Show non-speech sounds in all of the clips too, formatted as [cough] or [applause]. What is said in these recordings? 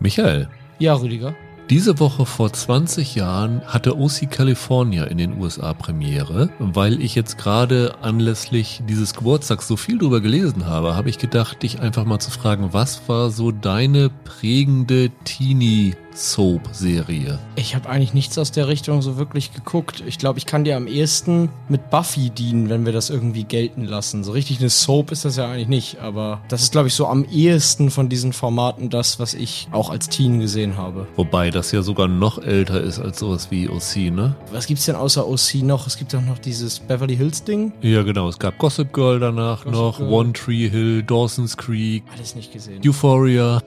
Michael, Ja, Rüdiger. diese Woche vor 20 Jahren hatte OC California in den USA Premiere. Weil ich jetzt gerade anlässlich dieses Geburtstags so viel drüber gelesen habe, habe ich gedacht, dich einfach mal zu fragen, was war so deine prägende Teenie Soap-Serie? Ich habe eigentlich nichts aus der Richtung so wirklich geguckt. Ich glaube, ich kann dir am ehesten mit Buffy dienen, wenn wir das irgendwie gelten lassen. So richtig eine Soap ist das ja eigentlich nicht, aber das ist, glaube ich, so am ehesten von diesen Formaten das, was ich auch als Teen gesehen habe. Wobei das ja sogar noch älter ist als sowas wie OC, ne? Was gibt's denn außer OC noch? Es gibt doch noch dieses Beverly Hills Ding. Ja, genau. Es gab Gossip Girl danach Gossip noch, Girl. One Tree Hill, Dawson's Creek, Alles nicht gesehen. Euphoria.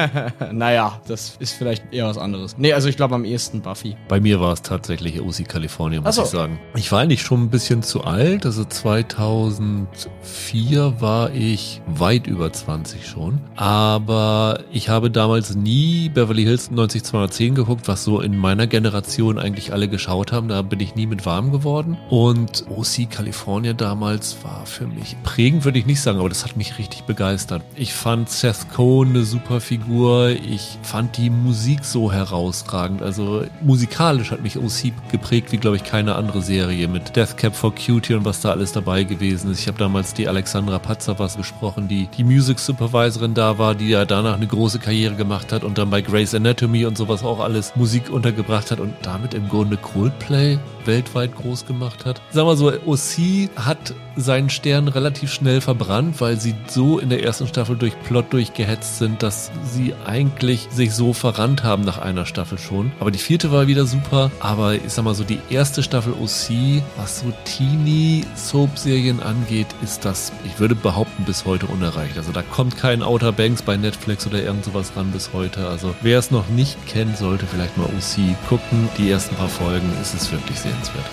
[laughs] naja, das ist vielleicht eher was anderes. Nee, also ich glaube am ehesten Buffy. Bei mir war es tatsächlich OC California, muss so. ich sagen. Ich war eigentlich schon ein bisschen zu alt. Also 2004 war ich weit über 20 schon. Aber ich habe damals nie Beverly Hills 90210 geguckt, was so in meiner Generation eigentlich alle geschaut haben. Da bin ich nie mit warm geworden. Und OC California damals war für mich prägend, würde ich nicht sagen, aber das hat mich richtig begeistert. Ich fand Seth Cohen eine super Figur. Ich fand die Musik so herausragend. Also musikalisch hat mich OC geprägt wie, glaube ich, keine andere Serie mit Death Cab for Cutie und was da alles dabei gewesen ist. Ich habe damals die Alexandra Patzawas gesprochen, die die Music Supervisorin da war, die ja danach eine große Karriere gemacht hat und dann bei Grey's Anatomy und sowas auch alles Musik untergebracht hat und damit im Grunde Coldplay weltweit groß gemacht hat. Sagen wir so, OC hat seinen Stern relativ schnell verbrannt, weil sie so in der ersten Staffel durch Plot durchgehetzt sind, dass sie eigentlich sich so verrannt haben nach einer Staffel schon. Aber die vierte war wieder super. Aber ich sag mal so, die erste Staffel OC, was so Teenie-Soap-Serien angeht, ist das, ich würde behaupten, bis heute unerreicht. Also da kommt kein Outer Banks bei Netflix oder irgend sowas ran bis heute. Also wer es noch nicht kennt, sollte vielleicht mal OC gucken. Die ersten paar Folgen ist es wirklich sehenswert.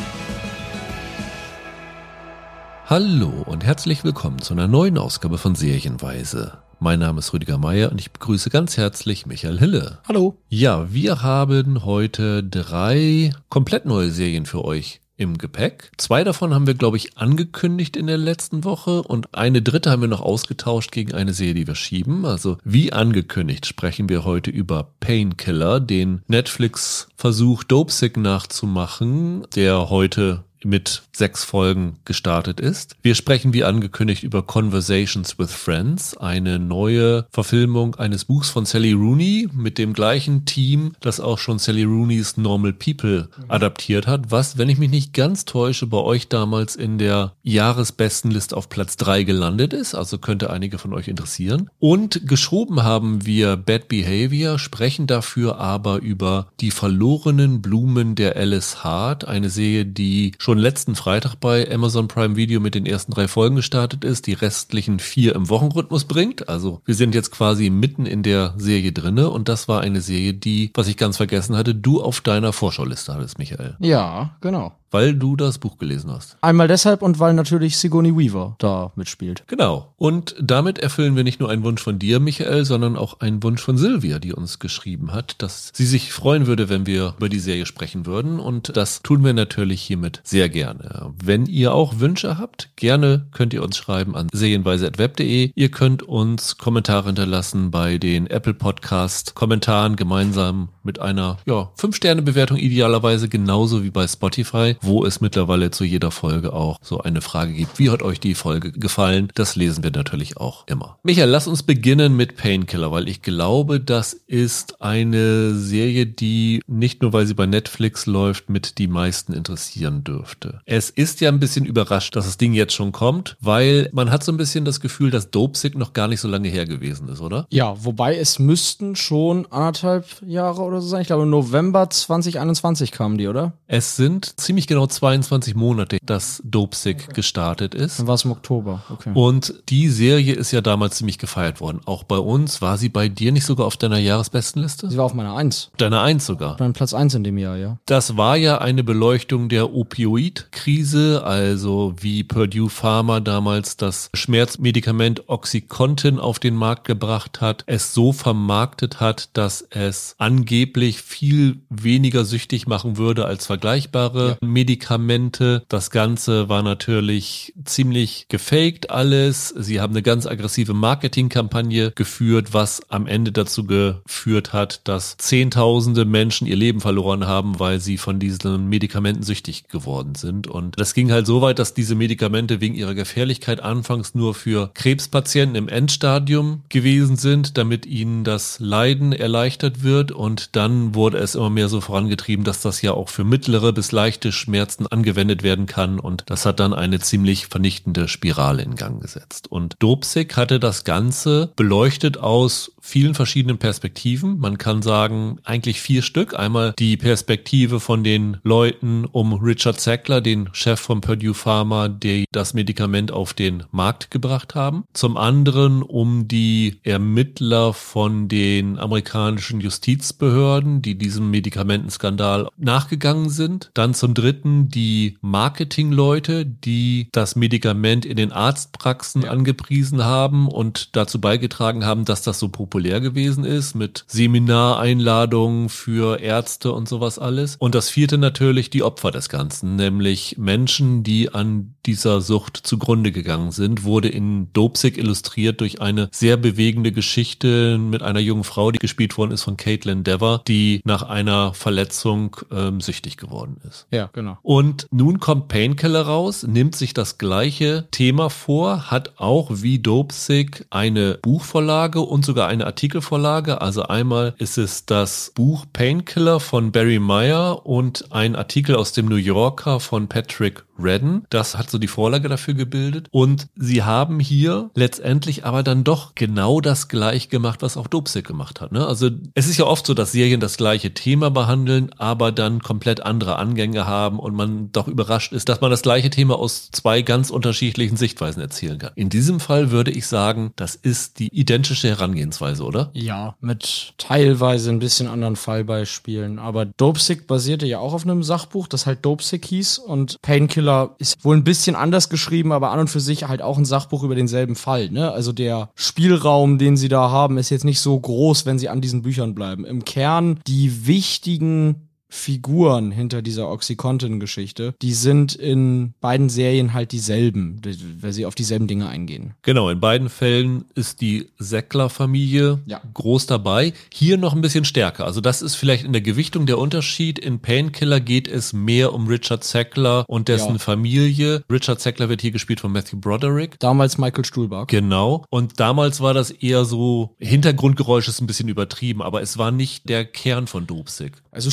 Hallo und herzlich willkommen zu einer neuen Ausgabe von Serienweise. Mein Name ist Rüdiger Meier und ich begrüße ganz herzlich Michael Hille. Hallo. Ja, wir haben heute drei komplett neue Serien für euch im Gepäck. Zwei davon haben wir, glaube ich, angekündigt in der letzten Woche und eine dritte haben wir noch ausgetauscht gegen eine Serie, die wir schieben. Also wie angekündigt sprechen wir heute über Painkiller, den Netflix Versuch Dopesick nachzumachen, der heute mit sechs Folgen gestartet ist. Wir sprechen wie angekündigt über Conversations with Friends, eine neue Verfilmung eines Buchs von Sally Rooney mit dem gleichen Team, das auch schon Sally Rooneys Normal People adaptiert hat, was, wenn ich mich nicht ganz täusche, bei euch damals in der Jahresbestenliste auf Platz drei gelandet ist, also könnte einige von euch interessieren. Und geschoben haben wir Bad Behavior, sprechen dafür aber über die verlorenen Blumen der Alice Hart, eine Serie, die schon letzten Freitag bei Amazon Prime Video mit den ersten drei Folgen gestartet ist, die restlichen vier im Wochenrhythmus bringt. Also wir sind jetzt quasi mitten in der Serie drinne und das war eine Serie, die, was ich ganz vergessen hatte, du auf deiner Vorschauliste hattest, Michael, Ja, genau. Weil du das Buch gelesen hast. Einmal deshalb und weil natürlich Sigourney Weaver da mitspielt. Genau. Und damit erfüllen wir nicht nur einen Wunsch von dir, Michael, sondern auch einen Wunsch von Silvia, die uns geschrieben hat, dass sie sich freuen würde, wenn wir über die Serie sprechen würden. Und das tun wir natürlich hiermit sehr gerne. Wenn ihr auch Wünsche habt, gerne könnt ihr uns schreiben an serienweise.web.de. Ihr könnt uns Kommentare hinterlassen bei den Apple Podcast Kommentaren gemeinsam mit einer ja, 5-Sterne-Bewertung idealerweise genauso wie bei Spotify, wo es mittlerweile zu jeder Folge auch so eine Frage gibt. Wie hat euch die Folge gefallen? Das lesen wir natürlich auch immer. Michael, lass uns beginnen mit Painkiller, weil ich glaube, das ist eine Serie, die nicht nur, weil sie bei Netflix läuft, mit die meisten interessieren dürfte. Es ist ja ein bisschen überrascht, dass das Ding jetzt schon kommt, weil man hat so ein bisschen das Gefühl, dass Dopesick noch gar nicht so lange her gewesen ist, oder? Ja, wobei es müssten schon anderthalb Jahre oder so sein. Ich glaube, November 2021 kamen die, oder? Es sind ziemlich genau 22 Monate, dass Dopesick gestartet ist. Dann war es im Oktober. Okay. Und die Serie ist ja damals ziemlich gefeiert worden. Auch bei uns. War sie bei dir nicht sogar auf deiner Jahresbestenliste? Sie war auf meiner Eins. Deiner Eins sogar. Mein Platz eins in dem Jahr, ja. Das war ja eine Beleuchtung der Opioid-Krise, also wie Purdue Pharma damals das Schmerzmedikament Oxycontin auf den Markt gebracht hat, es so vermarktet hat, dass es angeblich angeblich viel weniger süchtig machen würde als vergleichbare ja. Medikamente. Das Ganze war natürlich ziemlich gefaked alles. Sie haben eine ganz aggressive Marketingkampagne geführt, was am Ende dazu geführt hat, dass Zehntausende Menschen ihr Leben verloren haben, weil sie von diesen Medikamenten süchtig geworden sind. Und das ging halt so weit, dass diese Medikamente wegen ihrer Gefährlichkeit anfangs nur für Krebspatienten im Endstadium gewesen sind, damit ihnen das Leiden erleichtert wird. Und dann wurde es immer mehr so vorangetrieben, dass das ja auch für mittlere bis leichte Schmerzen angewendet werden kann. Und das hat dann eine ziemlich vernichtende Spirale in Gang gesetzt. Und Dopsig hatte das Ganze beleuchtet aus vielen verschiedenen Perspektiven. Man kann sagen, eigentlich vier Stück. Einmal die Perspektive von den Leuten um Richard Sackler, den Chef von Purdue Pharma, die das Medikament auf den Markt gebracht haben. Zum anderen um die Ermittler von den amerikanischen Justizbehörden, die diesem Medikamentenskandal nachgegangen sind. Dann zum dritten die Marketingleute, die das Medikament in den Arztpraxen ja. angepriesen haben und dazu beigetragen haben, dass das so populär gewesen ist mit Seminareinladungen für Ärzte und sowas alles. Und das vierte natürlich die Opfer des Ganzen, nämlich Menschen, die an dieser Sucht zugrunde gegangen sind, wurde in Dopsig illustriert durch eine sehr bewegende Geschichte mit einer jungen Frau, die gespielt worden ist von Caitlin Dever, die nach einer Verletzung ähm, süchtig geworden ist. Ja, genau. Und nun kommt Painkiller raus, nimmt sich das gleiche Thema vor, hat auch wie Dopsig eine Buchvorlage und sogar eine eine Artikelvorlage. Also einmal ist es das Buch Painkiller von Barry Meyer und ein Artikel aus dem New Yorker von Patrick Redden. Das hat so die Vorlage dafür gebildet. Und sie haben hier letztendlich aber dann doch genau das gleich gemacht, was auch Dopsic gemacht hat. Ne? Also es ist ja oft so, dass Serien das gleiche Thema behandeln, aber dann komplett andere Angänge haben und man doch überrascht ist, dass man das gleiche Thema aus zwei ganz unterschiedlichen Sichtweisen erzählen kann. In diesem Fall würde ich sagen, das ist die identische Herangehensweise, oder? Ja, mit teilweise ein bisschen anderen Fallbeispielen. Aber Dopesick basierte ja auch auf einem Sachbuch, das halt Dopesick hieß und Painkiller Thriller ist wohl ein bisschen anders geschrieben, aber an und für sich halt auch ein Sachbuch über denselben Fall. Ne? Also der Spielraum, den sie da haben, ist jetzt nicht so groß, wenn sie an diesen Büchern bleiben. Im Kern die wichtigen Figuren hinter dieser Oxycontin-Geschichte, die sind in beiden Serien halt dieselben, weil sie auf dieselben Dinge eingehen. Genau, in beiden Fällen ist die Säckler-Familie ja. groß dabei. Hier noch ein bisschen stärker. Also das ist vielleicht in der Gewichtung der Unterschied. In Painkiller geht es mehr um Richard Sackler und dessen ja. Familie. Richard Sackler wird hier gespielt von Matthew Broderick. Damals Michael Stuhlbarg. Genau. Und damals war das eher so, Hintergrundgeräusch ist ein bisschen übertrieben, aber es war nicht der Kern von Dopsig. Also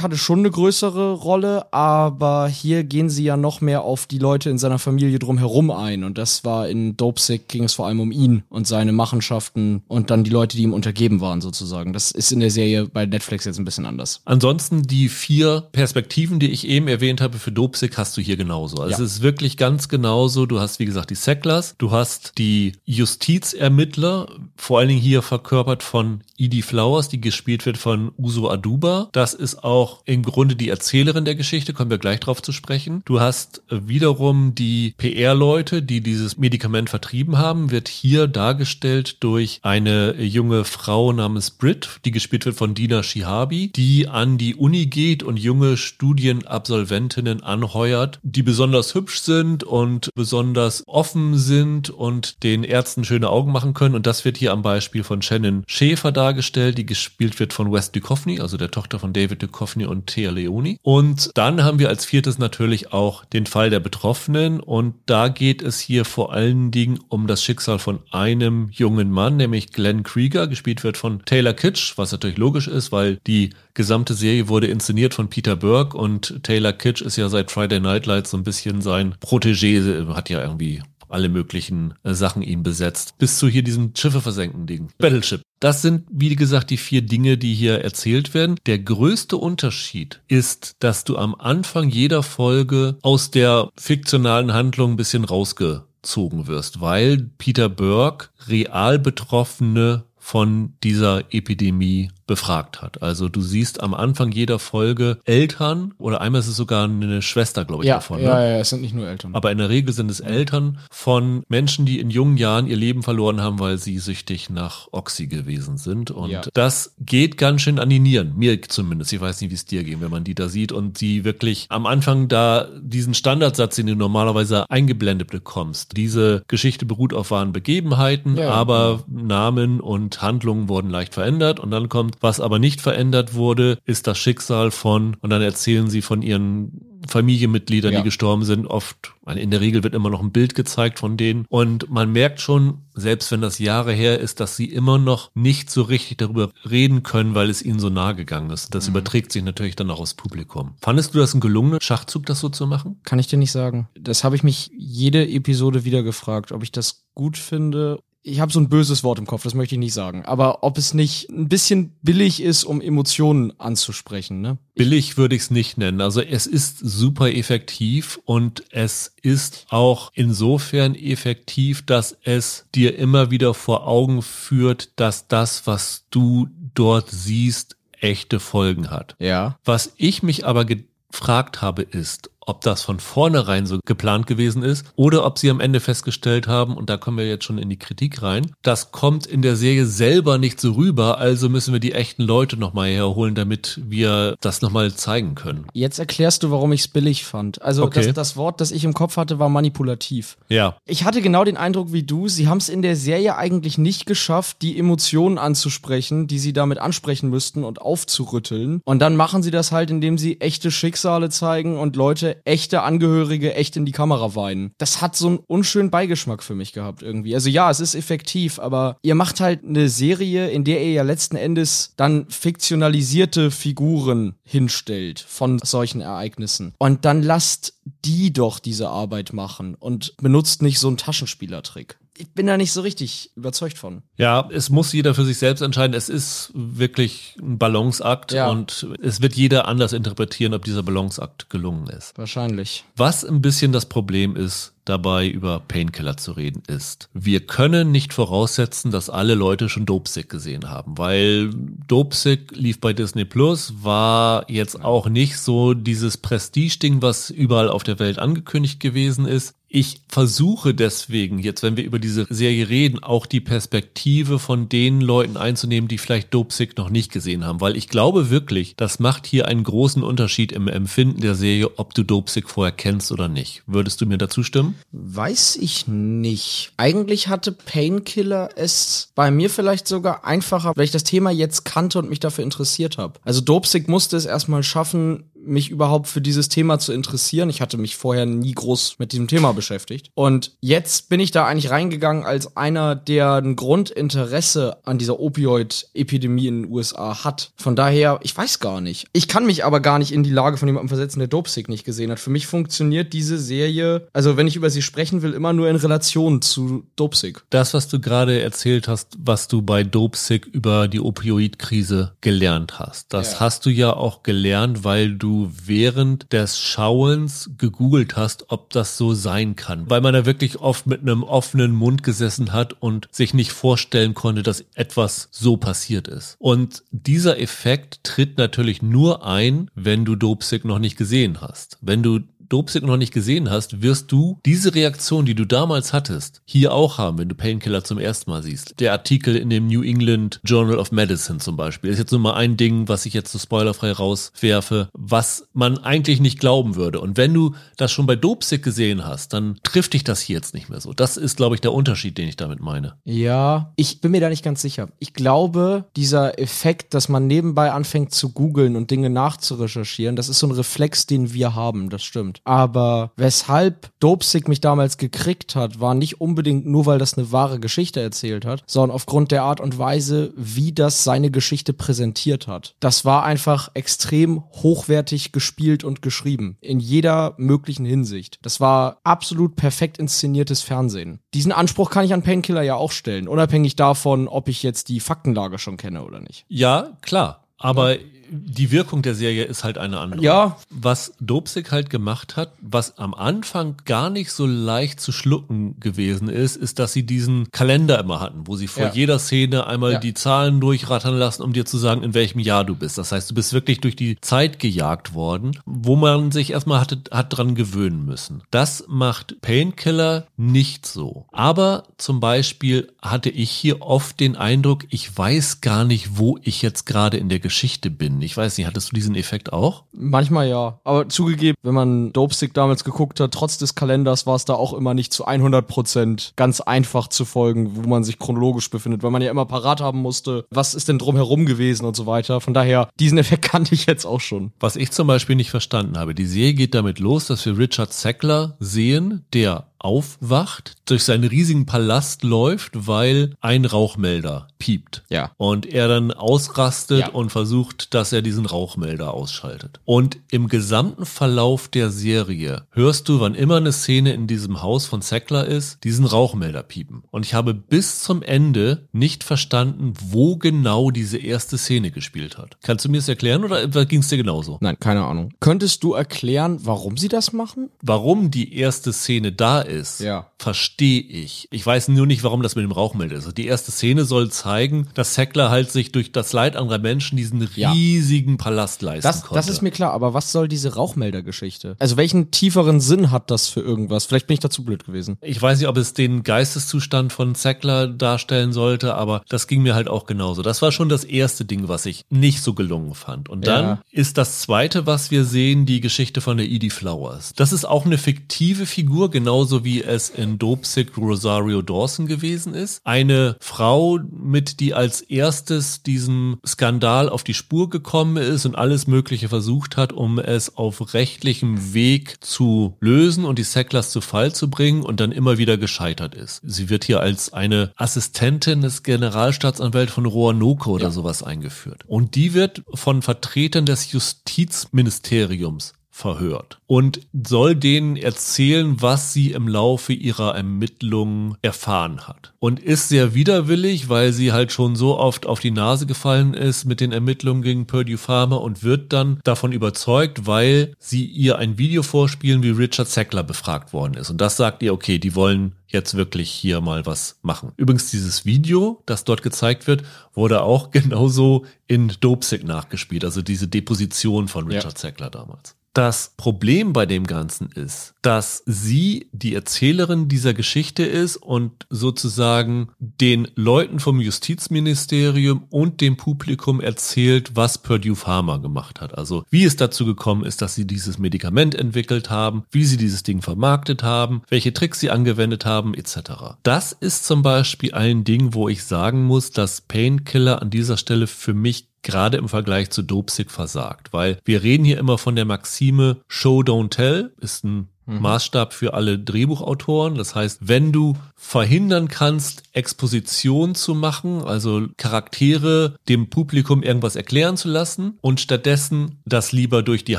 Hatte schon eine größere Rolle, aber hier gehen sie ja noch mehr auf die Leute in seiner Familie drumherum ein. Und das war in Dopesick ging es vor allem um ihn und seine Machenschaften und dann die Leute, die ihm untergeben waren, sozusagen. Das ist in der Serie bei Netflix jetzt ein bisschen anders. Ansonsten die vier Perspektiven, die ich eben erwähnt habe für Dopesick, hast du hier genauso. Also ja. es ist wirklich ganz genauso. Du hast, wie gesagt, die Sacklers, du hast die Justizermittler, vor allen Dingen hier verkörpert von Edie Flowers, die gespielt wird von Uso Aduba. Das ist auch auch im Grunde die Erzählerin der Geschichte, kommen wir gleich drauf zu sprechen. Du hast wiederum die PR-Leute, die dieses Medikament vertrieben haben, wird hier dargestellt durch eine junge Frau namens Brit, die gespielt wird von Dina Shihabi, die an die Uni geht und junge Studienabsolventinnen anheuert, die besonders hübsch sind und besonders offen sind und den Ärzten schöne Augen machen können. Und das wird hier am Beispiel von Shannon Schäfer dargestellt, die gespielt wird von Wes Duchovny, also der Tochter von David Duchovny Daphne und Thea Leoni. Und dann haben wir als viertes natürlich auch den Fall der Betroffenen. Und da geht es hier vor allen Dingen um das Schicksal von einem jungen Mann, nämlich Glenn Krieger, gespielt wird von Taylor Kitsch, was natürlich logisch ist, weil die gesamte Serie wurde inszeniert von Peter Burke und Taylor Kitsch ist ja seit Friday Night Lights so ein bisschen sein Protégé, hat ja irgendwie alle möglichen äh, Sachen ihn besetzt. Bis zu hier diesem Schiffe versenken Ding. Battleship. Das sind, wie gesagt, die vier Dinge, die hier erzählt werden. Der größte Unterschied ist, dass du am Anfang jeder Folge aus der fiktionalen Handlung ein bisschen rausgezogen wirst, weil Peter Burke real Betroffene von dieser Epidemie befragt hat. Also du siehst am Anfang jeder Folge Eltern oder einmal ist es sogar eine Schwester, glaube ich, ja, davon. Ja, ne? ja, es sind nicht nur Eltern. Aber in der Regel sind es Eltern von Menschen, die in jungen Jahren ihr Leben verloren haben, weil sie süchtig nach Oxy gewesen sind. Und Ja. das geht ganz schön an die Nieren. Mir zumindest. Ich weiß nicht, wie es dir geht, wenn man die da sieht und die wirklich am Anfang da diesen Standardsatz, den du normalerweise eingeblendet bekommst. Diese Geschichte beruht auf wahren Begebenheiten, Ja. aber Namen und Handlungen wurden leicht verändert. Und dann kommt, was aber nicht verändert wurde, ist das Schicksal von, und dann erzählen sie von ihren Familienmitgliedern, Ja. die gestorben sind. Oft, in der Regel wird immer noch ein Bild gezeigt von denen. Und man merkt schon, selbst wenn das Jahre her ist, dass sie immer noch nicht so richtig darüber reden können, weil es ihnen so nahe gegangen ist. Das überträgt sich natürlich dann auch aufs Publikum. Fandest du das einen gelungenen Schachzug, das so zu machen? Kann ich dir nicht sagen. Das habe ich mich jede Episode wieder gefragt, ob ich das gut finde. Ich habe so ein böses Wort im Kopf, das möchte ich nicht sagen. Aber ob es nicht ein bisschen billig ist, um Emotionen anzusprechen, ne? Billig würde ich es nicht nennen. Also es ist super effektiv und es ist auch insofern effektiv, dass es dir immer wieder vor Augen führt, dass das, was du dort siehst, echte Folgen hat. Ja. Was ich mich aber gefragt habe, ist, ob das von vornherein so geplant gewesen ist oder ob sie am Ende festgestellt haben, und da kommen wir jetzt schon in die Kritik rein, das kommt in der Serie selber nicht so rüber, also müssen wir die echten Leute nochmal herholen, damit wir das nochmal zeigen können. Jetzt erklärst du, warum ich es billig fand. Also Okay. das, das Wort, das ich im Kopf hatte, war manipulativ. Ja. Ich hatte genau den Eindruck wie du, sie haben es in der Serie eigentlich nicht geschafft, die Emotionen anzusprechen, die sie damit ansprechen müssten und aufzurütteln. Und dann machen sie das halt, indem sie echte Schicksale zeigen und Leute, echte Angehörige, echt in die Kamera weinen. Das hat so einen unschönen Beigeschmack für mich gehabt irgendwie. Also ja, es ist effektiv, aber ihr macht halt eine Serie, in der ihr ja letzten Endes dann fiktionalisierte Figuren hinstellt von solchen Ereignissen. Und dann lasst die doch diese Arbeit machen und benutzt nicht so einen Taschenspielertrick. Ich bin da nicht so richtig überzeugt von. Ja, es muss jeder für sich selbst entscheiden. Es ist wirklich ein Balanceakt Ja. und es wird jeder anders interpretieren, ob dieser Balanceakt gelungen ist. Wahrscheinlich. Was ein bisschen das Problem ist, dabei über Painkiller zu reden, ist, wir können nicht voraussetzen, dass alle Leute schon Dopesick gesehen haben, weil Dopesick lief bei Disney Plus, war jetzt auch nicht so dieses Prestige-Ding, was überall auf der Welt angekündigt gewesen ist. Ich versuche deswegen, jetzt wenn wir über diese Serie reden, auch die Perspektive von den Leuten einzunehmen, die vielleicht Dopesick noch nicht gesehen haben, weil ich glaube wirklich, das macht hier einen großen Unterschied im Empfinden der Serie, ob du Dopesick vorher kennst oder nicht. Würdest du mir dazu stimmen? Weiß ich nicht. Eigentlich hatte Painkiller es bei mir vielleicht sogar einfacher, weil ich das Thema jetzt kannte und mich dafür interessiert habe. Also Dopesick musste es erstmal schaffen, mich überhaupt für dieses Thema zu interessieren. Ich hatte mich vorher nie groß mit diesem Thema beschäftigt. Und jetzt bin ich da eigentlich reingegangen als einer, der ein Grundinteresse an dieser Opioid-Epidemie in den USA hat. Von daher, ich weiß gar nicht. Ich kann mich aber gar nicht in die Lage von jemandem versetzen, der Dopesick nicht gesehen hat. Für mich funktioniert diese Serie, also wenn ich über sie sprechen will, immer nur in Relation zu Dopesick. Das, was du gerade erzählt hast, was du bei Dopesick über die Opioidkrise gelernt hast, das Ja. hast du ja auch gelernt, weil du während des Schauens gegoogelt hast, ob das so sein kann. Weil man da wirklich oft mit einem offenen Mund gesessen hat und sich nicht vorstellen konnte, dass etwas so passiert ist. Und dieser Effekt tritt natürlich nur ein, wenn du Dopesick noch nicht gesehen hast. Wenn du Dopesick noch nicht gesehen hast, wirst du diese Reaktion, die du damals hattest, hier auch haben, wenn du Painkiller zum ersten Mal siehst. Der Artikel in dem New England Journal of Medicine zum Beispiel ist jetzt nur mal ein Ding, was ich jetzt so spoilerfrei rauswerfe, was man eigentlich nicht glauben würde. Und wenn du das schon bei Dopesick gesehen hast, dann trifft dich das hier jetzt nicht mehr so. Das ist, glaube ich, der Unterschied, den ich damit meine. Ja, ich bin mir da nicht ganz sicher. Ich glaube, dieser Effekt, dass man nebenbei anfängt zu googeln und Dinge nachzurecherchieren, das ist so ein Reflex, den wir haben, das stimmt. Aber weshalb Dopesick mich damals gekriegt hat, war nicht unbedingt nur, weil das eine wahre Geschichte erzählt hat, sondern aufgrund der Art und Weise, wie das seine Geschichte präsentiert hat. Das war einfach extrem hochwertig gespielt und geschrieben. In jeder möglichen Hinsicht. Das war absolut perfekt inszeniertes Fernsehen. Diesen Anspruch kann ich an Painkiller ja auch stellen, unabhängig davon, ob ich jetzt die Faktenlage schon kenne oder nicht. Ja, klar. Aber die Wirkung der Serie ist halt eine andere. Ja. Was Dopsig halt gemacht hat, was am Anfang gar nicht so leicht zu schlucken gewesen ist, ist, dass sie diesen Kalender immer hatten, wo sie vor Ja. jeder Szene einmal Ja. die Zahlen durchrattern lassen, um dir zu sagen, in welchem Jahr du bist. Das heißt, du bist wirklich durch die Zeit gejagt worden, wo man sich erstmal hatte, hat dran gewöhnen müssen. Das macht Painkiller nicht so. Aber zum Beispiel hatte ich hier oft den Eindruck, ich weiß gar nicht, wo ich jetzt gerade in der Geschichte bin. Ich weiß nicht, hattest du diesen Effekt auch? Manchmal ja. Aber zugegeben, wenn man Dopestick damals geguckt hat, trotz des Kalenders war es da auch immer nicht zu 100% ganz einfach zu folgen, wo man sich chronologisch befindet, weil man ja immer parat haben musste, was ist denn drumherum gewesen und so weiter. Von daher, diesen [laughs] Effekt kannte ich jetzt auch schon. Was ich zum Beispiel nicht verstanden habe, die Serie geht damit los, dass wir Richard Sackler sehen, der aufwacht, durch seinen riesigen Palast läuft, weil ein Rauchmelder piept. Ja. Und er dann ausrastet Ja. und versucht, dass er diesen Rauchmelder ausschaltet. Und im gesamten Verlauf der Serie hörst du, wann immer eine Szene in diesem Haus von Sackler ist, diesen Rauchmelder piepen. Und ich habe bis zum Ende nicht verstanden, wo genau diese erste Szene gespielt hat. Kannst du mir das erklären oder ging es dir genauso? Nein, keine Ahnung. Könntest du erklären, warum sie das machen? Warum die erste Szene da ist, Ja. Verstehe ich. Ich weiß nur nicht, warum das mit dem Rauchmelder ist. Also Die erste Szene soll zeigen, dass Sackler halt sich durch das Leid anderer Menschen diesen Ja. riesigen Palast leisten Das, konnte. das ist mir klar, aber was soll diese Rauchmeldergeschichte? Also welchen tieferen Sinn hat das für irgendwas? Vielleicht bin ich dazu blöd gewesen. ich weiß nicht, ob es den Geisteszustand von Sackler darstellen sollte, aber das ging mir halt auch genauso. Das war schon das erste Ding, was ich nicht so gelungen fand. Und dann Ja. ist das zweite, was wir sehen, die Geschichte von der Edie Flowers. Das ist auch eine fiktive Figur, genauso wie es in Dopesick Rosario Dawson gewesen ist. Eine Frau, mit die als erstes diesem Skandal auf die Spur gekommen ist und alles Mögliche versucht hat, um es auf rechtlichem Weg zu lösen und die Sacklers zu Fall zu bringen und dann immer wieder gescheitert ist. Sie wird hier als eine Assistentin des Generalstaatsanwälts von Roanoke oder Ja. sowas eingeführt. Und die wird von Vertretern des Justizministeriums verhört und soll denen erzählen, was sie im Laufe ihrer Ermittlungen erfahren hat. Und ist sehr widerwillig, weil sie halt schon so oft auf die Nase gefallen ist mit den Ermittlungen gegen Purdue Pharma und wird dann davon überzeugt, weil sie ihr ein Video vorspielen, wie Richard Sackler befragt worden ist. Und das sagt ihr, okay, die wollen jetzt wirklich hier mal was machen. Übrigens, dieses Video, das dort gezeigt wird, wurde auch [laughs] genauso in Dopesick nachgespielt, also diese Deposition von Ja. Richard Sackler damals. Das Problem bei dem Ganzen ist, dass sie die Erzählerin dieser Geschichte ist und sozusagen den Leuten vom Justizministerium und dem Publikum erzählt, was Purdue Pharma gemacht hat. Also wie es dazu gekommen ist, dass sie dieses Medikament entwickelt haben, wie sie dieses Ding vermarktet haben, welche Tricks sie angewendet haben, etc. Das ist zum Beispiel ein Ding, wo ich sagen muss, dass Painkiller an dieser Stelle für mich gerade im Vergleich zu Dopesick versagt, weil wir reden hier immer von der Maxime Show Don't Tell, ist ein Maßstab für alle Drehbuchautoren. Das heißt, wenn du verhindern kannst, Exposition zu machen, also Charaktere dem Publikum irgendwas erklären zu lassen und stattdessen das lieber durch die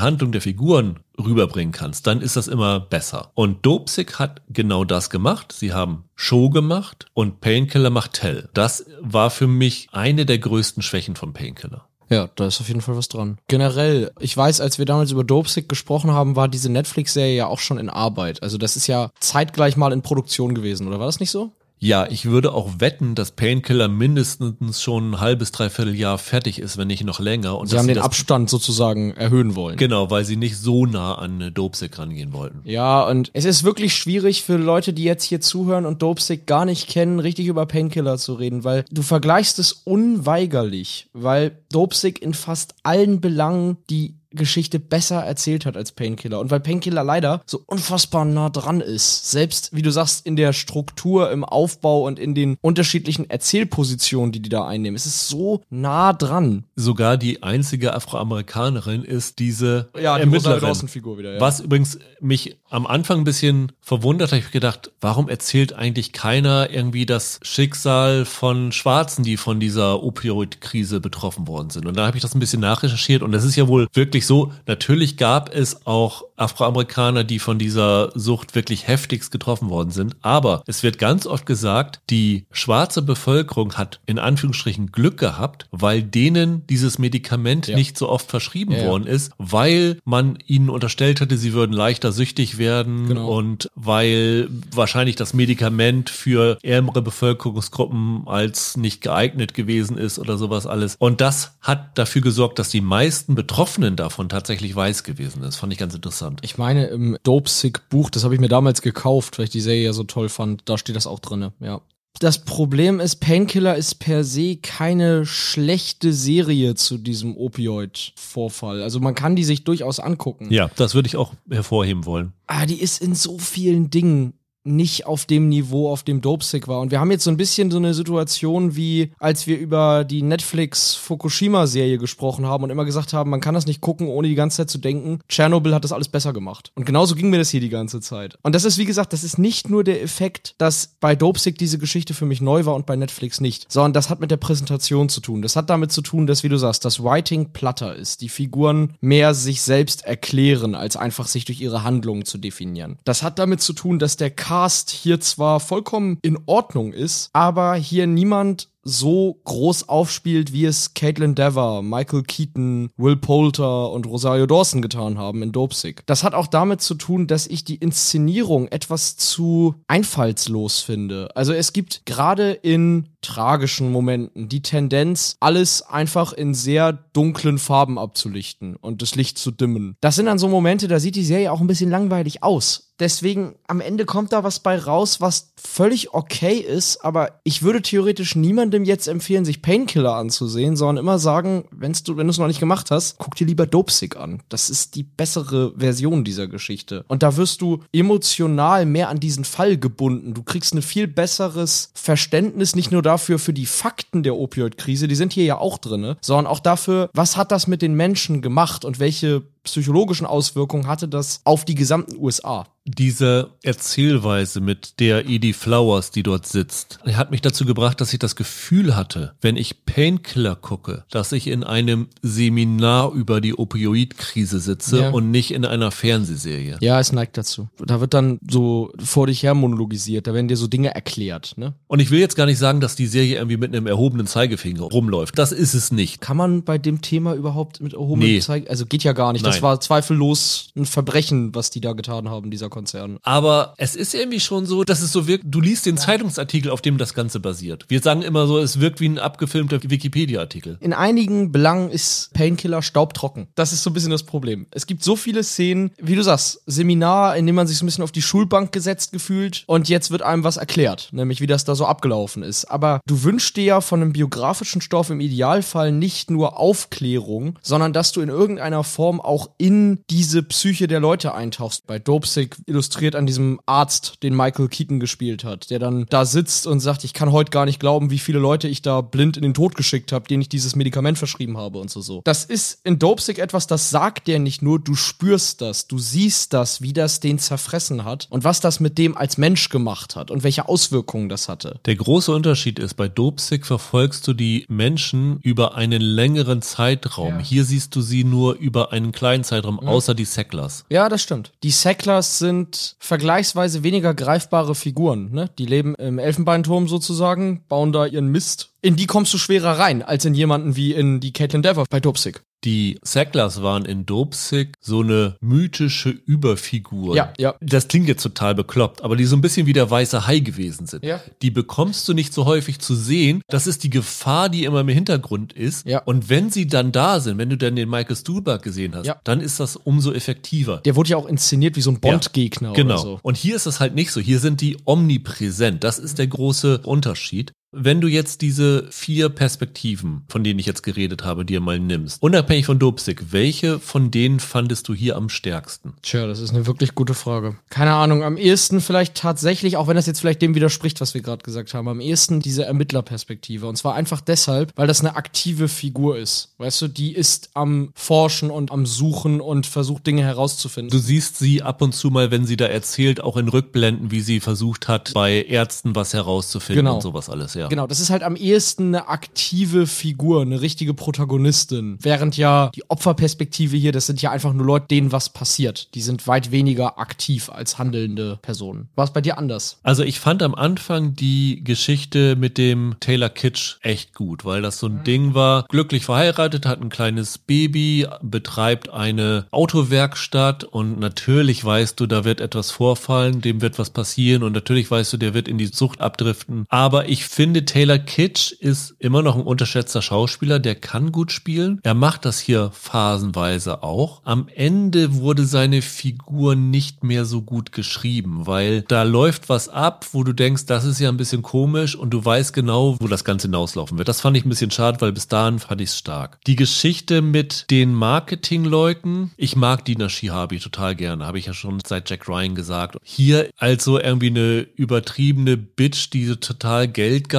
Handlung der Figuren rüberbringen kannst, dann ist das immer besser. Und Dopesick hat genau das gemacht. Sie haben Show gemacht und Painkiller macht Tell. Das war für mich eine der größten Schwächen von Painkiller. Ja, da ist auf jeden Fall was dran. Generell, ich weiß, als wir damals über Dopesick gesprochen haben, war diese Netflix-Serie ja auch schon in Arbeit. Also das ist ja zeitgleich mal in Produktion gewesen, oder war das nicht so? Ja, ich würde auch wetten, dass Painkiller mindestens schon ein halbes, dreiviertel Jahr fertig ist, wenn nicht noch länger. Und Sie haben den Abstand sozusagen erhöhen wollen. Genau, weil sie nicht so nah an Dopesick rangehen wollten. Ja, und es ist wirklich schwierig für Leute, die jetzt hier zuhören und Dopesick gar nicht kennen, richtig über Painkiller zu reden, weil du vergleichst es unweigerlich, weil Dopesick in fast allen Belangen die Geschichte besser erzählt hat als Painkiller. Und weil Painkiller leider so unfassbar nah dran ist. Selbst, wie du sagst, in der Struktur, im Aufbau und in den unterschiedlichen Erzählpositionen, die die da einnehmen. Es ist so nah dran. Sogar die einzige Afroamerikanerin ist diese Ja, die Ermittlerin. Wieder, ja. Was übrigens mich am Anfang ein bisschen verwundert hat, habe ich gedacht, warum erzählt eigentlich keiner irgendwie das Schicksal von Schwarzen, die von dieser Opioid-Krise betroffen worden sind? Und da habe ich das ein bisschen nachrecherchiert und das ist ja wohl wirklich wirklich so, natürlich gab es auch Afroamerikaner, die von dieser Sucht wirklich heftigst getroffen worden sind. Aber es wird ganz oft gesagt, die schwarze Bevölkerung hat in Anführungsstrichen Glück gehabt, weil denen dieses Medikament ja. nicht so oft verschrieben ja, worden ist, weil man ihnen unterstellt hatte, sie würden leichter süchtig werden genau. und weil wahrscheinlich das Medikament für ärmere Bevölkerungsgruppen als nicht geeignet gewesen ist oder sowas alles. Und das hat dafür gesorgt, dass die meisten Betroffenen davon tatsächlich weiß gewesen ist. Fand ich ganz interessant interessant. Ich meine, im Dopesick Buch, das habe ich mir damals gekauft, weil ich die Serie ja so toll fand, da steht das auch drin, ja. Das Problem ist, Painkiller ist per se keine schlechte Serie zu diesem Opioid-Vorfall. Also man kann die sich durchaus angucken. Ja, das würde ich auch hervorheben wollen. Ah, die ist in so vielen Dingen nicht auf dem Niveau, auf dem Dopesick war. Und wir haben jetzt so ein bisschen so eine Situation, wie als wir über die Netflix Fukushima-Serie gesprochen haben und immer gesagt haben, man kann das nicht gucken, ohne die ganze Zeit zu denken, Tschernobyl hat das alles besser gemacht. Und genauso ging mir das hier die ganze Zeit. Und das ist, wie gesagt, das ist nicht nur der Effekt, dass bei Dopesick diese Geschichte für mich neu war und bei Netflix nicht, sondern das hat mit der Präsentation zu tun. Das hat damit zu tun, dass, wie du sagst, das Writing platter ist. Die Figuren mehr sich selbst erklären, als einfach sich durch ihre Handlungen zu definieren. Das hat damit zu tun, dass der Cast hier zwar vollkommen in Ordnung ist, aber hier niemand so groß aufspielt, wie es Caitlin Dever, Michael Keaton, Will Poulter und Rosario Dawson getan haben in Dopesick. Das hat auch damit zu tun, dass ich die Inszenierung etwas zu einfallslos finde. Also es gibt gerade in tragischen Momenten die Tendenz, alles einfach in sehr dunklen Farben abzulichten und das Licht zu dimmen. Das sind dann so Momente, da sieht die Serie auch ein bisschen langweilig aus. Deswegen am Ende kommt da was bei raus, was völlig okay ist, aber ich würde theoretisch niemandem jetzt empfehlen, sich Painkiller anzusehen, sondern immer sagen, wenn's du, wenn du es noch nicht gemacht hast, guck dir lieber Dopesick an. Das ist die bessere Version dieser Geschichte. Und da wirst du emotional mehr an diesen Fall gebunden. Du kriegst ein viel besseres Verständnis, nicht nur dafür, für die Fakten der Opioid-Krise, die sind hier ja auch drin, sondern auch dafür, was hat das mit den Menschen gemacht und welche psychologischen Auswirkungen hatte das auf die gesamten USA. Diese Erzählweise mit der Edie Flowers, die dort sitzt, hat mich dazu gebracht, dass ich das Gefühl hatte, wenn ich Painkiller gucke, dass ich in einem Seminar über die Opioidkrise sitze ja. und nicht in einer Fernsehserie. Ja, es neigt dazu. Da wird dann so vor dich her monologisiert, da werden dir so Dinge erklärt. Ne? Und ich will jetzt gar nicht sagen, dass die Serie irgendwie mit einem erhobenen Zeigefinger rumläuft. Das ist es nicht. Kann man bei dem Thema überhaupt mit erhobenem nee. Zeigefinger, also geht ja gar nicht. Nein. Das war zweifellos ein Verbrechen, was die da getan haben, dieser Konzern. Aber es ist irgendwie schon so, dass es so wirkt, du liest den Zeitungsartikel, auf dem das Ganze basiert. Wir sagen immer so, es wirkt wie ein abgefilmter Wikipedia-Artikel. In einigen Belangen ist Painkiller staubtrocken. Das ist so ein bisschen das Problem. Es gibt so viele Szenen, wie du sagst, Seminar, in dem man sich so ein bisschen auf die Schulbank gesetzt gefühlt und jetzt wird einem was erklärt, nämlich wie das da so abgelaufen ist. Aber du wünschst dir ja von einem biografischen Stoff im Idealfall nicht nur Aufklärung, sondern dass du in irgendeiner Form auch auch in diese Psyche der Leute eintauchst. Bei Dopesick illustriert an diesem Arzt, den Michael Keaton gespielt hat, der dann da sitzt und sagt, ich kann heute gar nicht glauben, wie viele Leute ich da blind in den Tod geschickt habe, denen ich dieses Medikament verschrieben habe und so so. Das ist in Dopesick etwas, das sagt der nicht nur, du spürst das, du siehst das, wie das den zerfressen hat und was das mit dem als Mensch gemacht hat und welche Auswirkungen das hatte. Der große Unterschied ist, bei Dopesick verfolgst du die Menschen über einen längeren Zeitraum. Ja. Hier siehst du sie nur über einen kleinen Zeitraum, mhm. außer die Sacklers. Ja, das stimmt. Die Sacklers sind vergleichsweise weniger greifbare Figuren. Ne? Die leben im Elfenbeinturm sozusagen, bauen da ihren Mist. In die kommst du schwerer rein, als in jemanden wie in die Caitlin Dever bei Dopsic. Die Sacklers waren in Dopesick so eine mythische Überfigur. Ja, ja. Das klingt jetzt total bekloppt, aber die so ein bisschen wie der weiße Hai gewesen sind. Ja. Die bekommst du nicht so häufig zu sehen. Das ist die Gefahr, die immer im Hintergrund ist. Ja. Und wenn sie dann da sind, wenn du dann den Michael Stuhlberg gesehen hast, ja. dann ist das umso effektiver. Der wurde ja auch inszeniert wie so ein Bond-Gegner. Ja, genau. So. Und hier ist es halt nicht so. Hier sind die omnipräsent. Das ist der große Unterschied. Wenn du jetzt diese vier Perspektiven, von denen ich jetzt geredet habe, dir mal nimmst, unabhängig von Dopsik, welche von denen fandest du hier am stärksten? Tja, das ist eine wirklich gute Frage. Keine Ahnung, am ehesten vielleicht tatsächlich, auch wenn das jetzt vielleicht dem widerspricht, was wir gerade gesagt haben, am ehesten diese Ermittlerperspektive. Und zwar einfach deshalb, weil das eine aktive Figur ist. Weißt du, die ist am Forschen und am Suchen und versucht Dinge herauszufinden. Du siehst sie ab und zu mal, wenn sie da erzählt, auch in Rückblenden, wie sie versucht hat, bei Ärzten was herauszufinden genau. und sowas alles. Ja. Ja. Genau, das ist halt am ehesten eine aktive Figur, eine richtige Protagonistin. Während ja die Opferperspektive hier, das sind ja einfach nur Leute, denen was passiert. Die sind weit weniger aktiv als handelnde Personen. War es bei dir anders? Also ich fand am Anfang die Geschichte mit dem Taylor Kitsch echt gut, weil das so ein Ding war, glücklich verheiratet, hat ein kleines Baby, betreibt eine Autowerkstatt und natürlich weißt du, da wird etwas vorfallen, dem wird was passieren und natürlich weißt du, der wird in die Sucht abdriften. Aber ich finde, Taylor Kitsch ist immer noch ein unterschätzter Schauspieler, der kann gut spielen. Er macht das hier phasenweise auch. Am Ende wurde seine Figur nicht mehr so gut geschrieben, weil da läuft was ab, wo du denkst, das ist ja ein bisschen komisch und du weißt genau, wo das Ganze hinauslaufen wird. Das fand ich ein bisschen schade, weil bis dahin fand ich es stark. Die Geschichte mit den Marketingleuten, ich mag Dina Shihabi total gerne, habe ich ja schon seit Jack Ryan gesagt. Hier also irgendwie eine übertriebene Bitch, die total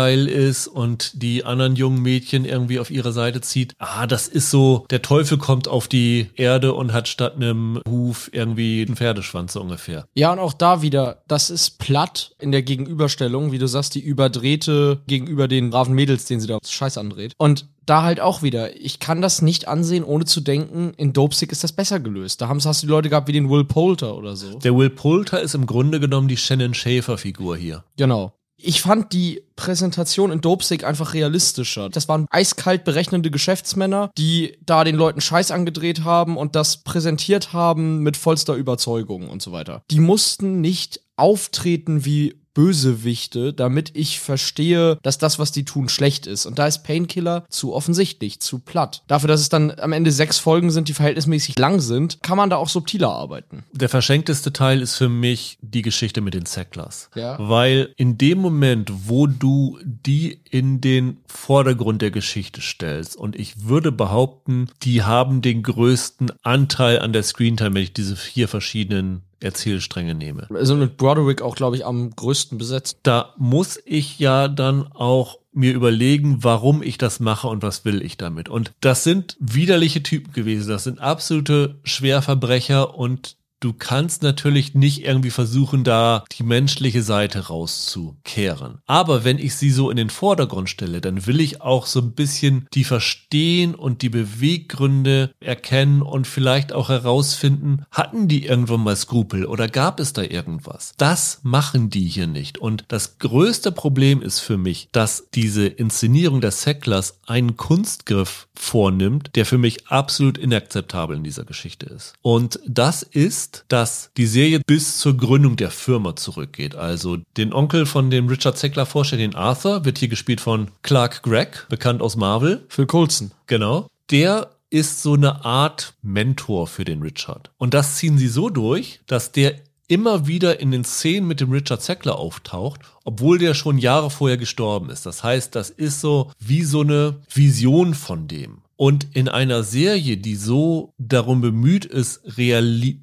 geldgeil ist und die anderen jungen Mädchen irgendwie auf ihre Seite zieht. Ah, das ist so, der Teufel kommt auf die Erde und hat statt einem Huf irgendwie einen Pferdeschwanz so ungefähr. Ja, und auch da wieder, das ist platt in der Gegenüberstellung, wie du sagst, die überdrehte gegenüber den braven Mädels, denen sie da Scheiß andreht. Und da halt auch wieder, ich kann das nicht ansehen, ohne zu denken, in Dopesick ist das besser gelöst. Da haben, hast du die Leute gehabt wie den Will Poulter oder so. Der Will Poulter ist im Grunde genommen die Shannon Schäfer-Figur hier. Genau. Ich fand die Präsentation in Dopesick einfach realistischer. Das waren eiskalt berechnende Geschäftsmänner, die da den Leuten Scheiß angedreht haben und das präsentiert haben mit vollster Überzeugung und so weiter. Die mussten nicht auftreten wie Bösewichte, damit ich verstehe, dass das, was die tun, schlecht ist. Und da ist Painkiller zu offensichtlich, zu platt. Dafür, dass es dann am Ende sechs Folgen sind, die verhältnismäßig lang sind, kann man da auch subtiler arbeiten. Der verschenkteste Teil ist für mich die Geschichte mit den Sacklers. Ja. Weil in dem Moment, wo du die in den Vordergrund der Geschichte stellst, und ich würde behaupten, die haben den größten Anteil an der Screentime, wenn ich diese vier verschiedenen Erzählstränge nehme. Also mit Broderick auch, glaube ich, am größten besetzt. Da muss ich ja dann auch mir überlegen, warum ich das mache und was will ich damit. Und das sind widerliche Typen gewesen. Das sind absolute Schwerverbrecher und du kannst natürlich nicht irgendwie versuchen, da die menschliche Seite rauszukehren. Aber wenn ich sie so in den Vordergrund stelle, dann will ich auch so ein bisschen die verstehen und die Beweggründe erkennen und vielleicht auch herausfinden, hatten die irgendwann mal Skrupel oder gab es da irgendwas? Das machen die hier nicht. Und das größte Problem ist für mich, dass diese Inszenierung der Sacklers einen Kunstgriff vornimmt, der für mich absolut inakzeptabel in dieser Geschichte ist. Und das ist, dass die Serie bis zur Gründung der Firma zurückgeht. Also den Onkel von dem Richard Sackler vorstellt, den Arthur, wird hier gespielt von Clark Gregg, bekannt aus Marvel. Phil Coulson. Genau. Der ist so eine Art Mentor für den Richard. Und das ziehen sie so durch, dass der immer wieder in den Szenen mit dem Richard Sackler auftaucht, obwohl der schon Jahre vorher gestorben ist. Das heißt, das ist so wie so eine Vision von dem. Und in einer Serie, die so darum bemüht ist,